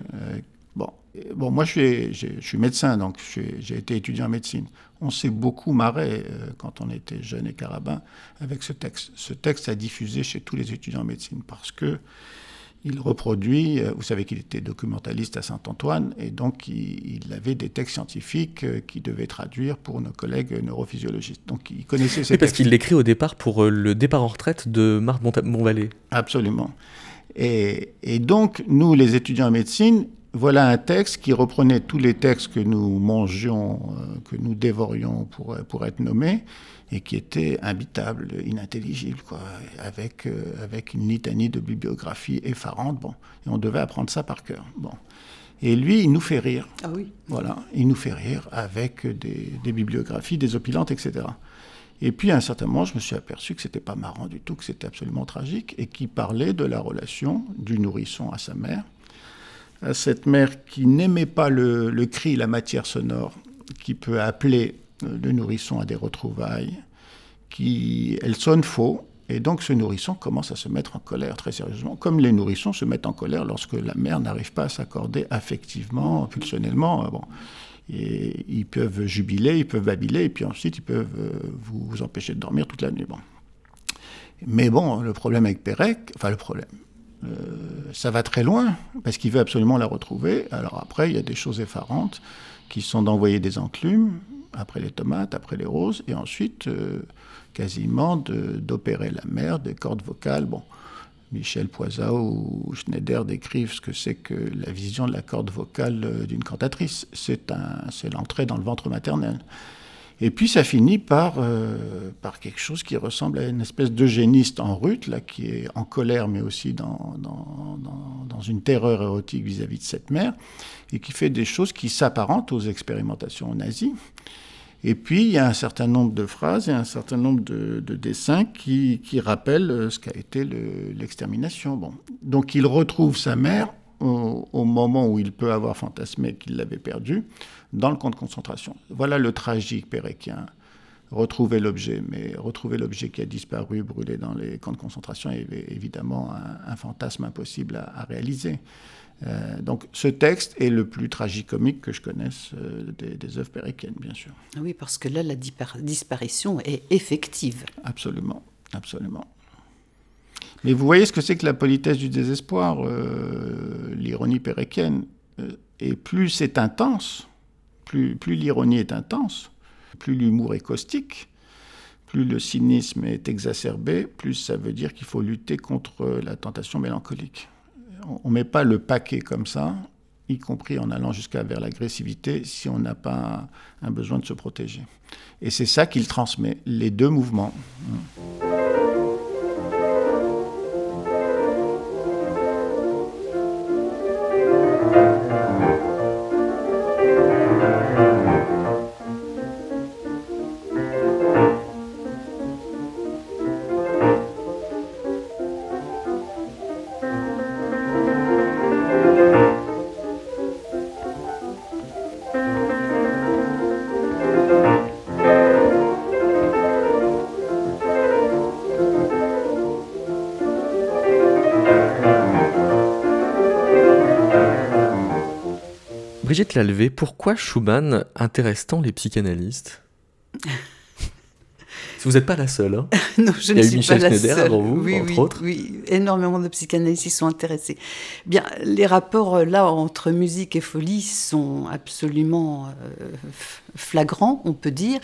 Bon, bon moi je suis, je suis médecin, donc j'ai été étudiant en médecine. On s'est beaucoup marré euh, quand on était jeune et carabin avec ce texte. Ce texte a diffusé chez tous les étudiants en médecine parce que il reproduit, euh, vous savez qu'il était documentaliste à Saint-Antoine, et donc il, avait des textes scientifiques euh, qu'il devait traduire pour nos collègues neurophysiologistes. Donc il connaissait ces oui, parce qu'il l'écrit au départ pour le départ en retraite de Marc Monvalet. Absolument. Et, et, donc, nous, les étudiants en médecine, voilà un texte qui reprenait tous les textes que nous mangions, euh, que nous dévorions pour, pour être nommés, et qui était imbitable, inintelligible, quoi, avec, euh, avec une litanie de bibliographie effarante. Bon, et on devait apprendre ça par cœur. Bon. Et lui, il nous fait rire. Ah oui. Voilà, il nous fait rire avec des, des bibliographies désopilantes, etc. Et puis à un certain moment, je me suis aperçu que c'était pas marrant du tout, que c'était absolument tragique, et qu'il parlait de la relation du nourrisson à sa mère, à cette mère qui n'aimait pas le, cri, la matière sonore, qui peut appeler le nourrisson à des retrouvailles, qui, elle sonne faux, et donc ce nourrisson commence à se mettre en colère très sérieusement, comme les nourrissons se mettent en colère lorsque la mère n'arrive pas à s'accorder affectivement, pulsionnellement. Bon. Et ils peuvent jubiler, ils peuvent babiler, et puis ensuite ils peuvent vous, vous empêcher de dormir toute la nuit. Bon. Mais bon, le problème avec Pérec, enfin le problème, euh, ça va très loin, parce qu'il veut absolument la retrouver. Alors après, il y a des choses effarantes qui sont d'envoyer des enclumes, après les tomates, après les roses, et ensuite euh, quasiment d'opérer la mère, des cordes vocales. Bon, Michel Poisat ou Schneider décrivent ce que c'est que la vision de la corde vocale euh, d'une cantatrice. C'est l'entrée dans le ventre maternel. Et puis ça finit par, euh, par quelque chose qui ressemble à une espèce d'eugéniste en rute, là, qui est en colère, mais aussi dans, dans, dans, une terreur érotique vis-à-vis -vis de cette mère, et qui fait des choses qui s'apparentent aux expérimentations nazies. Et puis, il y a un certain nombre de phrases et un certain nombre de, de dessins qui, qui, rappellent euh, ce qu'a été l'extermination. bon. Donc, il retrouve sa mère au, au, moment où il peut avoir fantasmé qu'il l'avait perdue, dans le camp de concentration. Voilà le tragique péréquien. Retrouver l'objet, mais retrouver l'objet qui a disparu, brûlé dans les camps de concentration, est évidemment un, un fantasme impossible à, à réaliser. Euh, donc ce texte est le plus tragicomique que je connaisse euh, des, des, œuvres péréquiennes, bien sûr. Oui, parce que là, la disparition est effective. Absolument, absolument. Mais vous voyez ce que c'est que la politesse du désespoir, euh, l'ironie péréquienne. Euh, et plus c'est intense, plus, plus l'ironie est intense, plus l'humour est caustique, plus le cynisme est exacerbé, plus ça veut dire qu'il faut lutter contre la tentation mélancolique on ne met pas le paquet comme ça, y compris en allant jusqu'à vers l'agressivité, si on n'a pas un besoin de se protéger. Et c'est ça qu'il transmet, les deux mouvements. Brigitte Lalvé, pourquoi Schumann intéresse-t-on les psychanalystes Vous n'êtes pas la seule. Hein non, je ne suis Michel pas la Schneider seule. avant vous, oui, entre oui, autres. oui, énormément de psychanalystes y sont intéressés. Bien, les rapports euh, là entre musique et folie sont absolument euh, flagrants, on peut dire.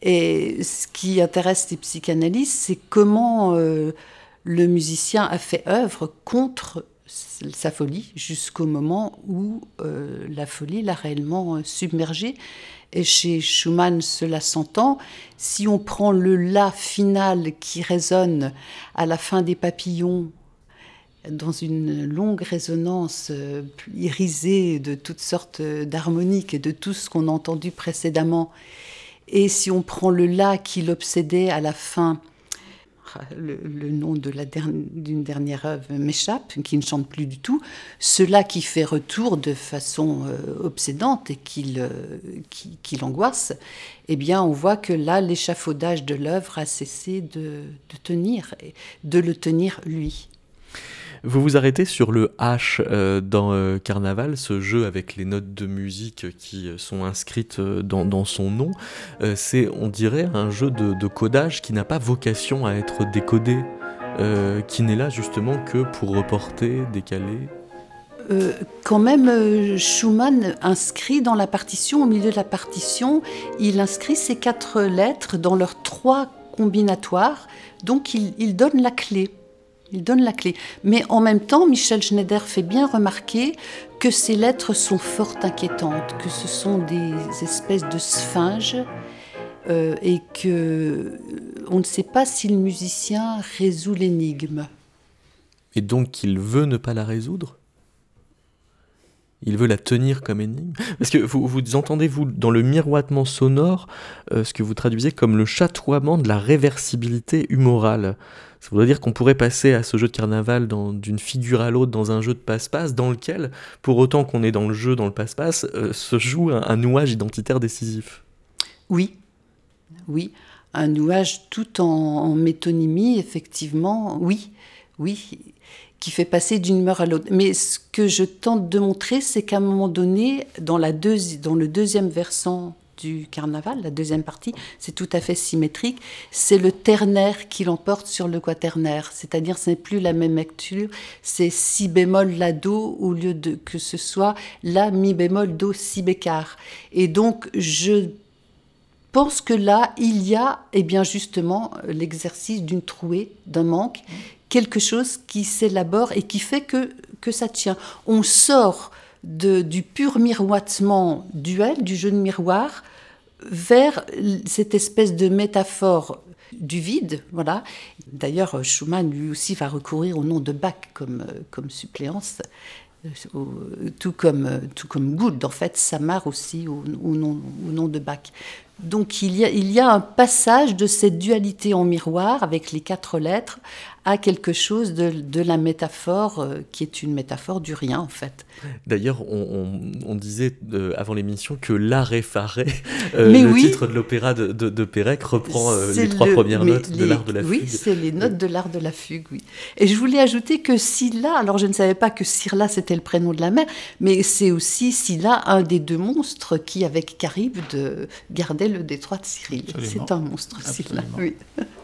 Et ce qui intéresse les psychanalystes, c'est comment euh, le musicien a fait œuvre contre sa folie jusqu'au moment où euh, la folie l'a réellement submergé. Et chez Schumann, cela s'entend. Si on prend le La final qui résonne à la fin des papillons, dans une longue résonance euh, irisée de toutes sortes d'harmoniques et de tout ce qu'on a entendu précédemment, et si on prend le La qui l'obsédait à la fin, le, nom d'une der dernière œuvre m'échappe, qui ne chante plus du tout, cela qui fait retour de façon euh, obsédante et qui, le, qui, l'angoisse, eh bien on voit que là l'échafaudage de l'œuvre a cessé de tenir, de le tenir lui. Vous vous arrêtez sur le H euh, dans euh, Carnaval, ce jeu avec les notes de musique qui sont inscrites dans, son nom. c'est, on dirait, un jeu de, codage qui n'a pas vocation à être décodé, qui n'est là justement que pour reporter, décaler. quand même, Schumann inscrit dans la partition, au milieu de la partition, il inscrit ces quatre lettres dans leurs trois combinatoires, donc il donne la clé. Il donne la clé. Mais en même temps, Michel Schneider fait bien remarquer que ces lettres sont fort inquiétantes, que ce sont des espèces de sphinges euh, et que euh, on ne sait pas si le musicien résout l'énigme. Et donc il veut ne pas la résoudre? Il veut la tenir comme énigme? Parce que vous, entendez, vous, dans le miroitement sonore, euh, ce que vous traduisez comme le chatoiement de la réversibilité humorale. Ça voudrait dire qu'on pourrait passer à ce jeu de carnaval d'une figure à l'autre dans un jeu de passe-passe dans lequel, pour autant qu'on est dans le jeu, dans le passe-passe, euh, se joue un, nouage identitaire décisif. Oui, oui, un nouage tout en, métonymie, effectivement, oui, oui, qui fait passer d'une humeur à l'autre. Mais ce que je tente de montrer, c'est qu'à un moment donné, dans, la dans le deuxième versant du carnaval, la deuxième partie, c'est tout à fait symétrique. C'est le ternaire qui l'emporte sur le quaternaire, c'est-à-dire ce n'est plus la même lecture, c'est si bémol la do au lieu de que ce soit la mi bémol do si bécard. Et donc je pense que là il y a, et eh bien justement, l'exercice d'une trouée, d'un manque, quelque chose qui s'élabore et qui fait que que ça tient. On sort du pur miroitement duel, du jeu de miroir, vers cette espèce de métaphore du vide, voilà. D'ailleurs, Schumann lui aussi va recourir au nom de Bach comme, comme suppléance, euh, tout comme, tout comme Gould, en fait, Samar aussi au, nom, au nom de Bach. Donc il y, a, il y a un passage de cette dualité en miroir avec les quatre lettres à quelque chose de, la métaphore euh, qui est une métaphore du rien en fait. D'ailleurs, on, disait euh, avant l'émission que l'art effaré, euh, le titre de l'opéra de, de, Pérec, reprend les trois premières notes de l'art de la fugue. Oui, c'est les notes de l'art de la fugue, oui. Et je voulais ajouter que Scylla, alors je ne savais pas que Scylla c'était le prénom de la mère, mais c'est aussi Scylla, un des deux monstres qui, avec Charybde, gardait le détroit de Cyril. C'est un monstre, Scylla. Oui.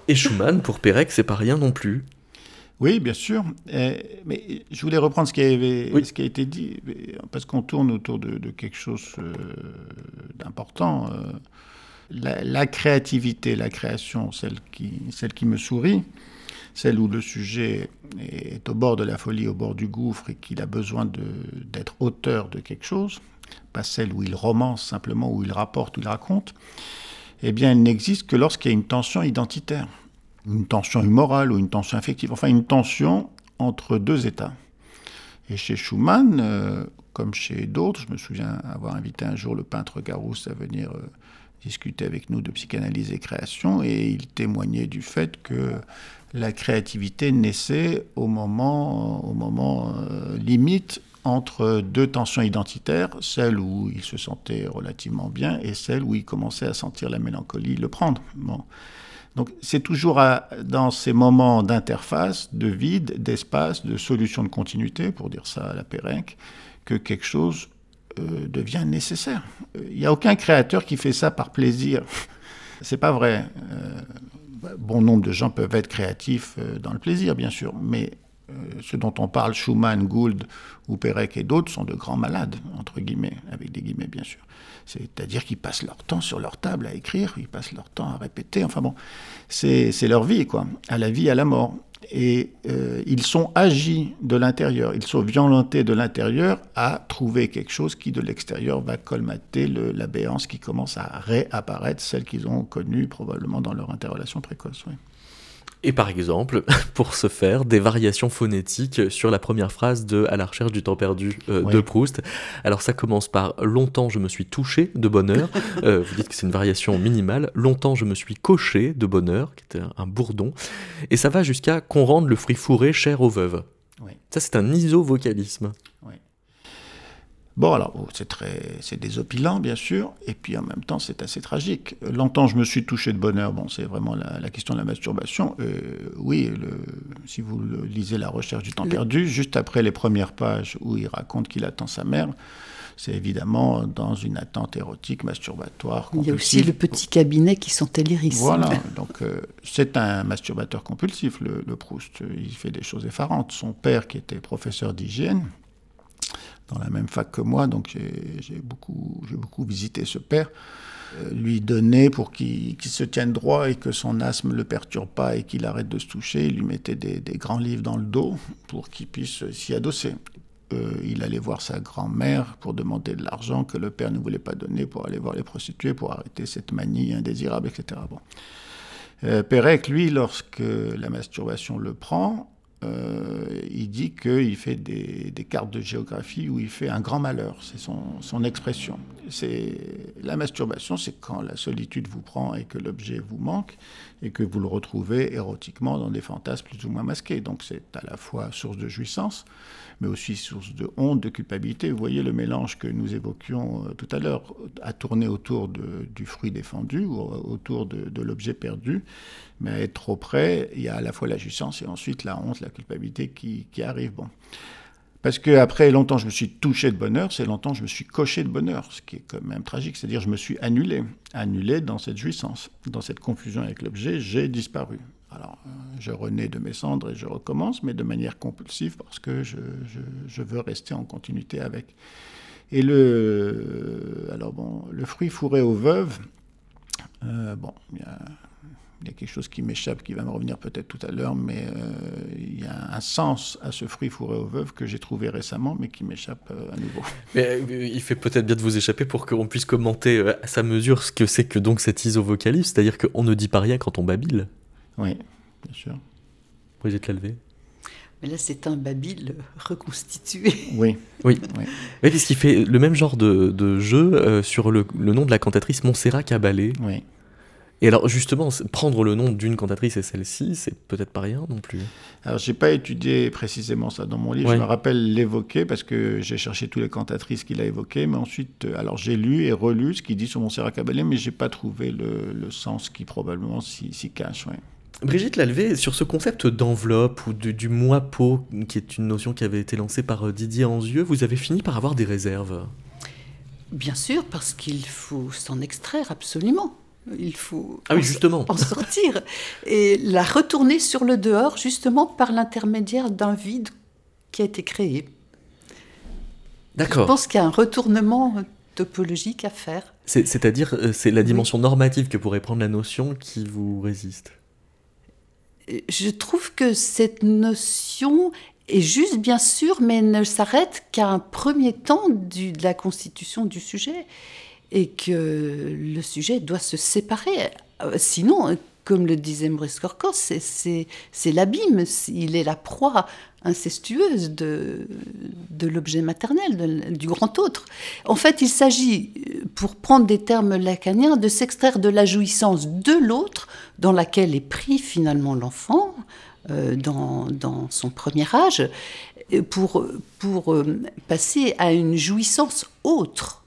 Et Schumann, pour Pérec, c'est pas rien non plus. Oui, bien sûr. mais je voulais reprendre ce qui, avait, ce qui a été dit, parce qu'on tourne autour de, quelque chose euh, d'important. Euh, la, créativité, la création, celle qui, celle qui me sourit, celle où le sujet est au bord de la folie, au bord du gouffre, et qu'il a besoin d'être auteur de quelque chose, pas celle où il romance simplement, où il rapporte, où il raconte, eh bien, elle n'existe que lorsqu'il y a une tension identitaire une tension humorale ou une tension affective, enfin une tension entre deux états. Et chez Schumann, euh, comme chez d'autres, je me souviens avoir invité un jour le peintre Garousse à venir euh, discuter avec nous de psychanalyse et création, et il témoignait du fait que la créativité naissait au moment, au moment euh, limite entre deux tensions identitaires, celle où il se sentait relativement bien et celle où il commençait à sentir la mélancolie le prendre. Bon. Donc c'est toujours dans ces moments d'interface, de vide, d'espace, de solution de continuité, pour dire ça à la Pérec, que quelque chose euh, devient nécessaire. Il n'y a aucun créateur qui fait ça par plaisir. c'est pas vrai. Euh, bon nombre de gens peuvent être créatifs euh, dans le plaisir, bien sûr, mais ceux dont on parle, Schumann, Gould ou Pérec et d'autres, sont de grands malades, entre guillemets, avec des guillemets, bien sûr. C'est-à-dire qu'ils passent leur temps sur leur table à écrire, ils passent leur temps à répéter, enfin bon, c'est leur vie, quoi, à la vie, à la mort. Et euh, ils sont agis de l'intérieur, ils sont violentés de l'intérieur à trouver quelque chose qui de l'extérieur va colmater la béance qui commence à réapparaître, celle qu'ils ont connue probablement dans leur interrelation précoce. Et par exemple, pour ce faire, des variations phonétiques sur la première phrase de À la recherche du temps perdu euh, de Proust. Alors ça commence par Longtemps je me suis touché de bonheur. Euh, vous dites que c'est une variation minimale. Longtemps je me suis coché de bonheur, qui était un bourdon. Et ça va jusqu'à Qu'on rende le fruit fourré cher aux veuves. Ça c'est un iso-vocalisme. Bon, alors, oh, c'est très, c'est désopilant, bien sûr, et puis en même temps, c'est assez tragique. Longtemps, je me suis touché de bonheur. Bon, c'est vraiment la, question de la masturbation. Euh, oui, si vous lisez La recherche du temps perdu, juste après les premières pages où il raconte qu'il attend sa mère, c'est évidemment dans une attente érotique, masturbatoire. Il y a aussi le petit cabinet qui sentait l'iris. Voilà, donc euh, c'est un masturbateur compulsif, le, Proust. Il fait des choses effarantes. Son père, qui était professeur d'hygiène, dans la même fac que moi, donc j'ai beaucoup, beaucoup visité ce père, euh, lui donnait pour qu'il se tienne droit et que son asthme ne le perturbe pas et qu'il arrête de se toucher, il lui mettait des, grands livres dans le dos pour qu'il puisse s'y adosser. Euh, il allait voir sa grand-mère pour demander de l'argent que le père ne voulait pas donner pour aller voir les prostituées, pour arrêter cette manie indésirable, etc. Bon. Euh, Pérec, lui, lorsque la masturbation le prend, euh, il dit qu'il fait des, cartes de géographie où il fait un grand malheur, c'est son, expression. C'est la masturbation, c'est quand la solitude vous prend et que l'objet vous manque et que vous le retrouvez érotiquement dans des fantasmes plus ou moins masqués. Donc c'est à la fois source de jouissance, mais aussi source de honte, de culpabilité. Vous voyez le mélange que nous évoquions euh, tout à l'heure, à tourner autour du fruit défendu ou autour de, l'objet perdu, mais à être trop près, il y a à la fois la jouissance et ensuite la honte, la culpabilité qui, qui arrive. Bon. Parce qu'après longtemps, je me suis touché de bonheur, c'est longtemps je me suis coché de bonheur, ce qui est quand même tragique. C'est-à-dire, je me suis annulé, annulé dans cette jouissance, dans cette confusion avec l'objet, j'ai disparu. Alors, euh, je renais de mes cendres et je recommence, mais de manière compulsive parce que je, veux rester en continuité avec. Et le, alors bon, le fruit fourré aux veuves, euh, bon, il y, a, quelque chose qui m'échappe, qui va me revenir peut-être tout à l'heure, mais euh, il y a un sens à ce fruit fourré aux veuves que j'ai trouvé récemment, mais qui m'échappe à nouveau. Mais il fait peut-être bien de vous échapper pour qu'on puisse commenter à sa mesure ce que c'est que donc cet isovocalisme, c'est-à-dire qu'on ne dit pas rien quand on babille. Oui, bien sûr. Brigitte Lalvé mais là, c'est un Babil reconstitué. Oui. Oui. oui. puisqu'il fait le même genre de, jeu euh, sur le, nom de la cantatrice Montserrat Caballé. Oui. Et alors, justement, prendre le nom d'une cantatrice et celle-ci, c'est peut-être pas rien non plus. Alors, j'ai pas étudié précisément ça dans mon livre. Je me rappelle l'évoquer parce que j'ai cherché toutes les cantatrices qu'il a évoquées. Mais ensuite, euh, alors j'ai lu et relu ce qu'il dit sur Montserrat Caballé, mais j'ai pas trouvé le, sens qui probablement s'y cache. Ouais. Brigitte Lalvé, sur ce concept d'enveloppe ou du moi-peau, qui est une notion qui avait été lancée par euh, Didier Anzieux, vous avez fini par avoir des réserves? Bien sûr, parce qu'il faut s'en extraire absolument. Il faut ah oui, justement. en sortir et la retourner sur le dehors, justement par l'intermédiaire d'un vide qui a été créé. D'accord. Je pense qu'il y a un retournement topologique à faire. C'est-à-dire, euh, c'est la dimension normative que pourrait prendre la notion qui vous résiste? Je trouve que cette notion est juste, bien sûr, mais ne s'arrête qu'à un premier temps de la constitution du sujet et que le sujet doit se séparer. Euh, sinon, comme le disait Maurice Corcos, c'est l'abîme, il est la proie incestueuse de, l'objet maternel, du grand autre. En fait, il s'agit, pour prendre des termes lacaniens, de s'extraire de la jouissance de l'autre dans laquelle est pris finalement l'enfant euh, dans, son premier âge, pour, pour euh, passer à une jouissance autre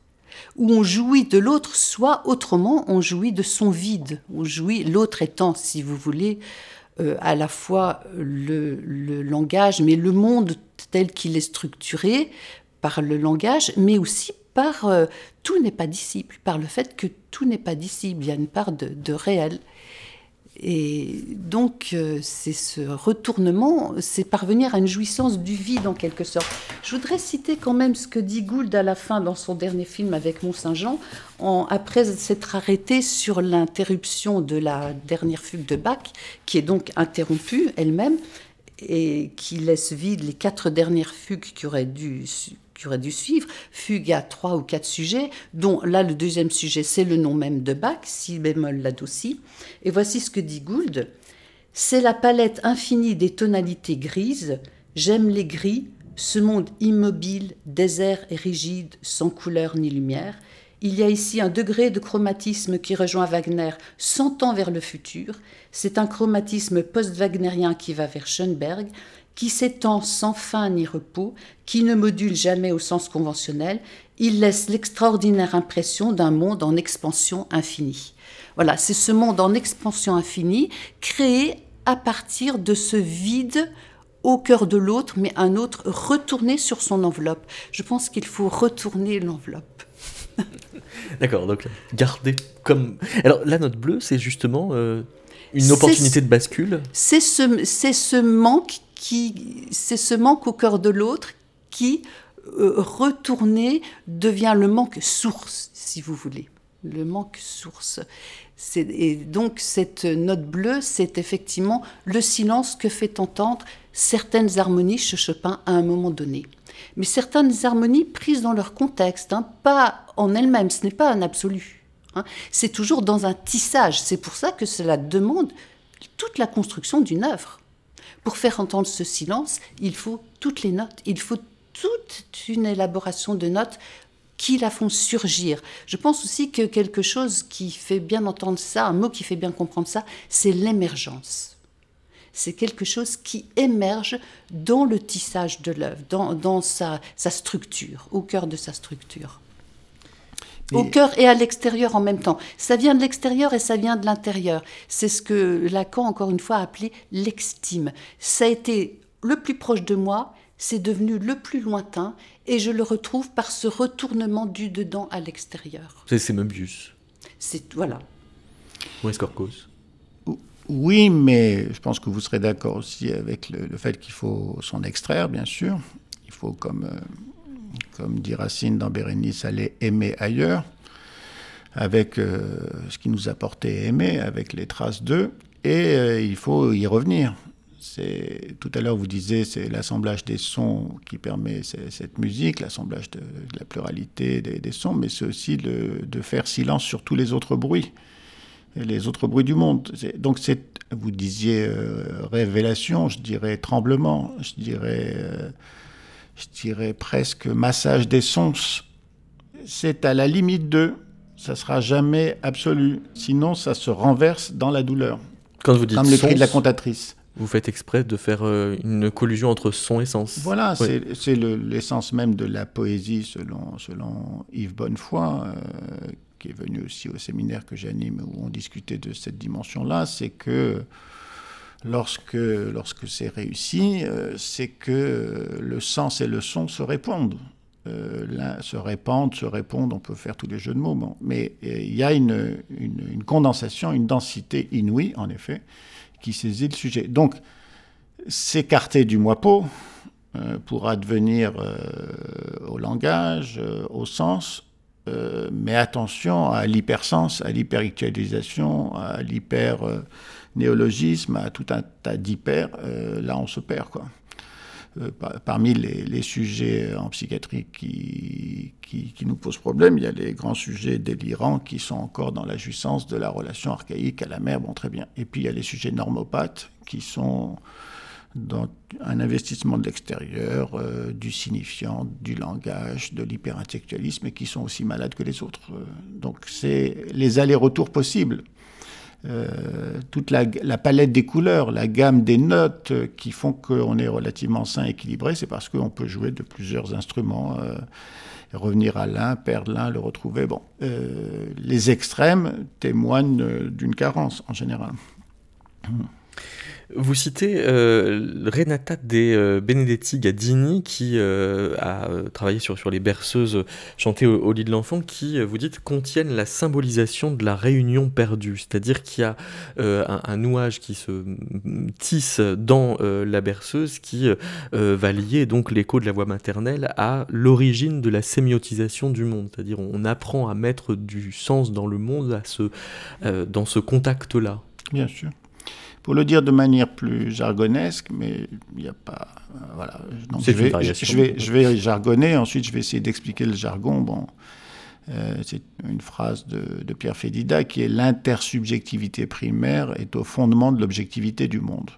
où on jouit de l'autre, soit autrement, on jouit de son vide. On jouit, l'autre étant, si vous voulez, euh, à la fois le, langage, mais le monde tel qu'il est structuré par le langage, mais aussi par euh, tout n'est pas disciple, par le fait que tout n'est pas disciple, il y a une part de réel. Et donc, euh, c'est ce retournement, c'est parvenir à une jouissance du vide en quelque sorte. Je voudrais citer quand même ce que dit Gould à la fin dans son dernier film avec Mont-Saint-Jean, après s'être arrêté sur l'interruption de la dernière fugue de Bach, qui est donc interrompue elle-même et qui laisse vide les quatre dernières fugues qui auraient dû qui aurait dû suivre, fugue à trois ou quatre sujets, dont là le deuxième sujet c'est le nom même de Bach, si bémol l'adouci. Et voici ce que dit Gould. C'est la palette infinie des tonalités grises, j'aime les gris, ce monde immobile, désert et rigide, sans couleur ni lumière. Il y a ici un degré de chromatisme qui rejoint Wagner cent ans vers le futur. C'est un chromatisme post-wagnérien qui va vers Schoenberg, qui s'étend sans fin ni repos, qui ne module jamais au sens conventionnel, il laisse l'extraordinaire impression d'un monde en expansion infinie. Voilà, c'est ce monde en expansion infinie créé à partir de ce vide au cœur de l'autre, mais un autre retourné sur son enveloppe. Je pense qu'il faut retourner l'enveloppe. D'accord, donc garder comme... Alors la note bleue, c'est justement euh, une opportunité de bascule C'est ce, ce manque qui, c'est ce manque au cœur de l'autre qui, euh, retourné, devient le manque source, si vous voulez. Le manque source. Et donc cette note bleue, c'est effectivement le silence que fait entendre certaines harmonies chez Chopin à un moment donné. Mais certaines harmonies prises dans leur contexte, hein, pas en elles-mêmes, ce n'est pas un absolu. Hein. c'est toujours dans un tissage. C'est pour ça que cela demande toute la construction d'une œuvre. Pour faire entendre ce silence, il faut toutes les notes, il faut toute une élaboration de notes qui la font surgir. Je pense aussi que quelque chose qui fait bien entendre ça, un mot qui fait bien comprendre ça, c'est l'émergence. C'est quelque chose qui émerge dans le tissage de l'œuvre, dans, sa, structure, au cœur de sa structure. Au cœur et à l'extérieur en même temps. Ça vient de l'extérieur et ça vient de l'intérieur. C'est ce que Lacan, encore une fois, a appelé l'extime. Ça a été le plus proche de moi, c'est devenu le plus lointain et je le retrouve par ce retournement du dedans à l'extérieur. C'est Möbius. C'est voilà. Ou Escorcos. Oui, mais je pense que vous serez d'accord aussi avec le, fait qu'il faut s'en extraire, bien sûr. Il faut, comme, euh, comme dit Racine dans Bérénice, aller aimer ailleurs, avec euh, ce qui nous a porté aimer, avec les traces d'eux, et euh, il faut y revenir tout à l'heure vous disiez c'est l'assemblage des sons qui permet cette musique, l'assemblage de, la pluralité des, sons, mais c'est aussi de faire silence sur tous les autres bruits, les autres bruits du monde. Donc vous disiez euh, révélation, je dirais tremblement, je dirais, je dirais presque massage des sons. C'est à la limite de, ça sera jamais absolu, sinon ça se renverse dans la douleur. Quand vous dites Comme le cri de la cantatrice vous faites exprès de faire euh, une collusion entre son et sens. Voilà, c'est l'essence même de la poésie selon, selon Yves Bonnefoy, euh, qui est venu aussi au séminaire que j'anime où on discutait de cette dimension-là, c'est que lorsque, lorsque c'est réussi, euh, c'est que le sens et le son se répondent. se répandent, se répondent, on peut faire tous les jeux de mots, mais il y a une, condensation, une densité inouïe, en effet, qui saisit le sujet. Donc, s'écarter du moi-pot euh, pour advenir euh, au langage, euh, au sens, mais attention à l'hypersens, à l'hyperactualisation, à l'hyper-néologisme, à tout un tas d'hyper, là on se perd. Quoi. Parmi les, sujets en psychiatrie qui, nous posent problème, il y a les grands sujets délirants qui sont encore dans la jouissance de la relation archaïque à la mère, bon très bien. Et puis il y a les sujets normopathes qui sont dans un investissement de l'extérieur, euh, du signifiant, du langage, de l'hyperintellectualisme, et qui sont aussi malades que les autres. Euh, donc c'est les allers-retours possibles. Euh, toute la, palette des couleurs, la gamme des notes qui font qu'on est relativement sain, équilibré, c'est parce qu'on peut jouer de plusieurs instruments, revenir à l'un, perdre l'un, le retrouver. Bon, les extrêmes témoignent d'une carence en général. Vous citez euh, Renata de euh, Benedetti Gaddini, qui euh, a travaillé sur, les berceuses chantées au, lit de l'enfant, qui, vous dites, contiennent la symbolisation de la réunion perdue. C'est-à-dire qu'il y a un, un, nouage qui se tisse dans la berceuse qui va lier donc l'écho de la voix maternelle à l'origine de la sémiotisation du monde. C'est-à-dire on apprend à mettre du sens dans le monde à ce, dans ce contact-là. Bien sûr. Pour le dire de manière plus jargonesque, mais il n'y a pas. Voilà. je, vais, je, vais, je vais jargonner, ensuite je vais essayer d'expliquer le jargon. Bon, euh, c'est une phrase de, de, Pierre Fédida qui est L'intersubjectivité primaire est au fondement de l'objectivité du monde.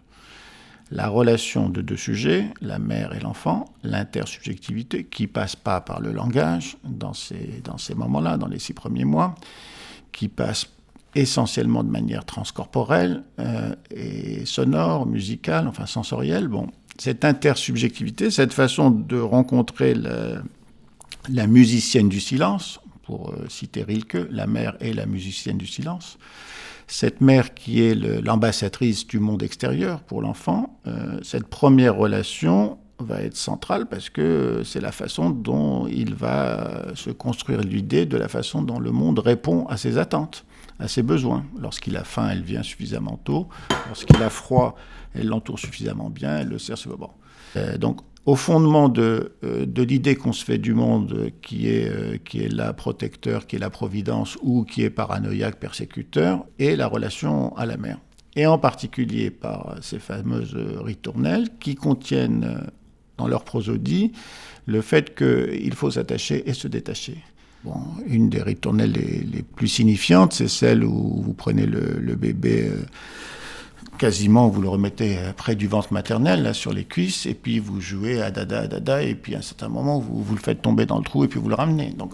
La relation de deux sujets, la mère et l'enfant, l'intersubjectivité, qui passe pas par le langage dans ces, dans ces moments-là, dans les six premiers mois, qui passe essentiellement de manière transcorporelle euh, et sonore, musicale, enfin sensorielle. Bon, cette intersubjectivité, cette façon de rencontrer la musicienne du silence, pour euh, citer Rilke, la mère est la musicienne du silence, cette mère qui est l'ambassadrice du monde extérieur pour l'enfant, euh, cette première relation va être centrale parce que c'est la façon dont il va se construire l'idée de la façon dont le monde répond à ses attentes, à ses besoins. Lorsqu'il a faim, elle vient suffisamment tôt. Lorsqu'il a froid, elle l'entoure suffisamment bien, elle le sert. Bon. Euh, donc au fondement de, euh, de l'idée qu'on se fait du monde qui est, euh, qui est la protecteur, qui est la providence ou qui est paranoïaque, persécuteur, et la relation à la mer. Et en particulier par ces fameuses ritournelles qui contiennent dans leur prosodie le fait qu'il faut s'attacher et se détacher. Une des ritournelles les, plus signifiantes, c'est celle où vous prenez le, bébé quasiment, vous le remettez près du ventre maternel, là, sur les cuisses, et puis vous jouez à dada, à dada, et puis à un certain moment, vous, vous le faites tomber dans le trou, et puis vous le ramenez. Donc,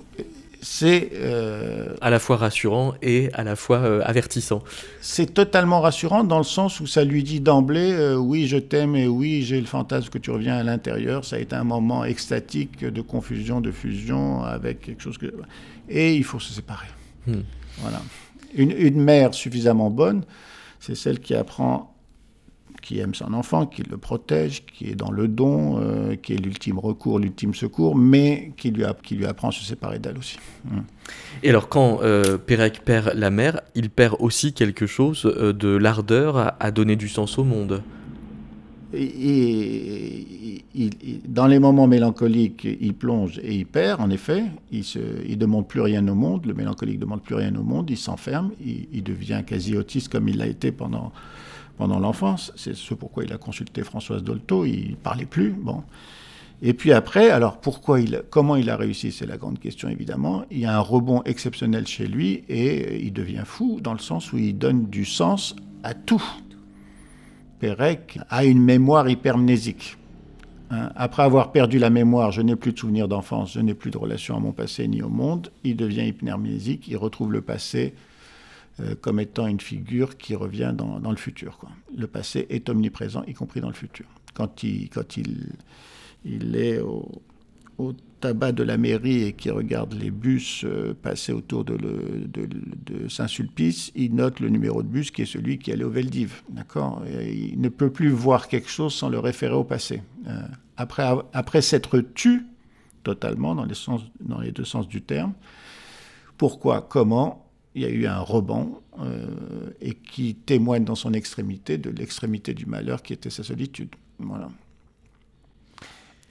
c'est... Euh, à la fois rassurant et à la fois euh, avertissant. C'est totalement rassurant dans le sens où ça lui dit d'emblée, euh, oui, je t'aime, et oui, j'ai le fantasme que tu reviens à l'intérieur. Ça a été un moment extatique de confusion, de fusion avec quelque chose que... Et il faut se séparer. Hmm. Voilà. Une, une mère suffisamment bonne c'est celle qui apprend, qui aime son enfant, qui le protège, qui est dans le don, euh, qui est l'ultime recours, l'ultime secours, mais qui lui, qui lui apprend à se séparer d'elle aussi. Hum. Et alors quand euh, Pérec perd la mère, il perd aussi quelque chose euh, de l'ardeur à, donner du sens au monde. Et, dans les moments mélancoliques, il plonge et il perd, en effet. Il ne demande plus rien au monde. Le mélancolique ne demande plus rien au monde. Il s'enferme. Il, devient quasi autiste comme il l'a été pendant, pendant l'enfance. C'est ce pourquoi il a consulté Françoise Dolto. Il ne parlait plus. Bon. Et puis après, alors pourquoi il, comment il a réussi, c'est la grande question évidemment. Il y a un rebond exceptionnel chez lui et il devient fou dans le sens où il donne du sens à tout. Pérec a une mémoire hypermnésique. Hein, après avoir perdu la mémoire, je n'ai plus de souvenirs d'enfance, je n'ai plus de relation à mon passé ni au monde, il devient hypermnésique, il retrouve le passé euh, comme étant une figure qui revient dans, le futur. Le passé est omniprésent, y compris dans le futur. Quand il, est au, tabac de la mairie et qui regarde les bus euh, passer autour de, Saint-Sulpice, il note le numéro de bus qui est celui qui allait au Veldiv. D'accord? Il ne peut plus voir quelque chose sans le référer au passé. Euh, après, s'être tu totalement dans les deux sens du terme, pourquoi, comment il y a eu un rebond euh, et qui témoigne dans son extrémité de l'extrémité du malheur qui était sa solitude. Voilà.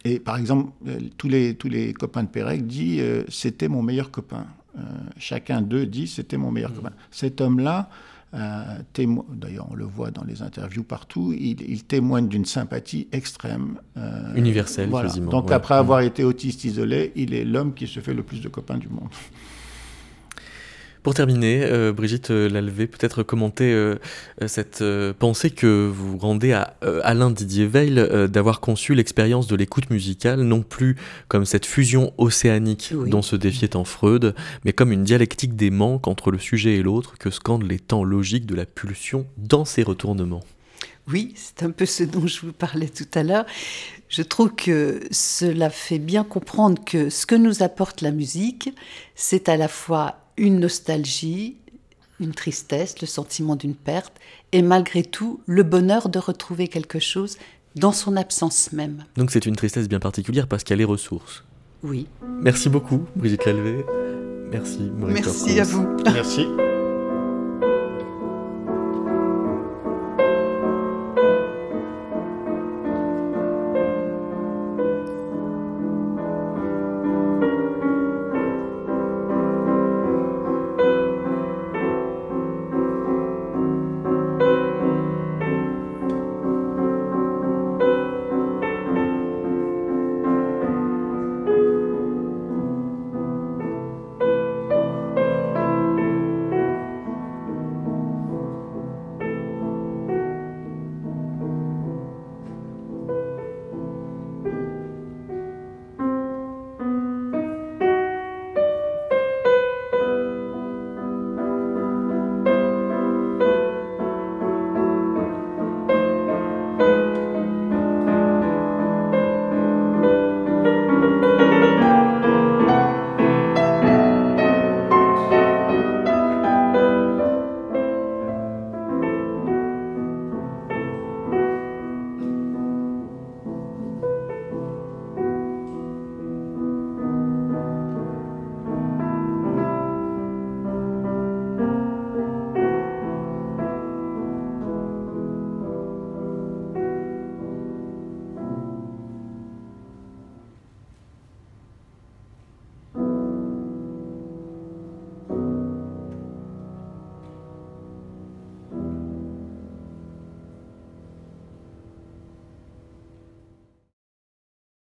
Et par exemple, euh, tous les, tous les copains de Pérec disent euh, c'était mon meilleur copain. Euh, chacun d'eux dit c'était mon meilleur mmh. copain. Cet homme-là, d'ailleurs on le voit dans les interviews partout, il, témoigne d'une sympathie extrême. Universelle, voilà. Donc après avoir mmh. été autiste isolé, il est l'homme qui se fait le plus de copains du monde. Pour terminer, euh, Brigitte euh, Lalvé, peut-être commenter euh, cette pensée que vous rendez à Alain Didier Veil d'avoir conçu l'expérience de l'écoute musicale non plus comme cette fusion océanique dont se défiait en Freud, mais comme une dialectique des manques entre le sujet et l'autre que scandent les temps logiques de la pulsion dans ses retournements. Oui, c'est un peu ce dont je vous parlais tout à l'heure. Je trouve que cela fait bien comprendre que ce que nous apporte la musique, c'est à la fois une nostalgie, une tristesse, le sentiment d'une perte, et malgré tout le bonheur de retrouver quelque chose dans son absence même. Donc c'est une tristesse bien particulière parce qu'il y a les ressources. Oui. Merci beaucoup, Brigitte Lalvé. Merci, Maurice Merci à vous. Merci.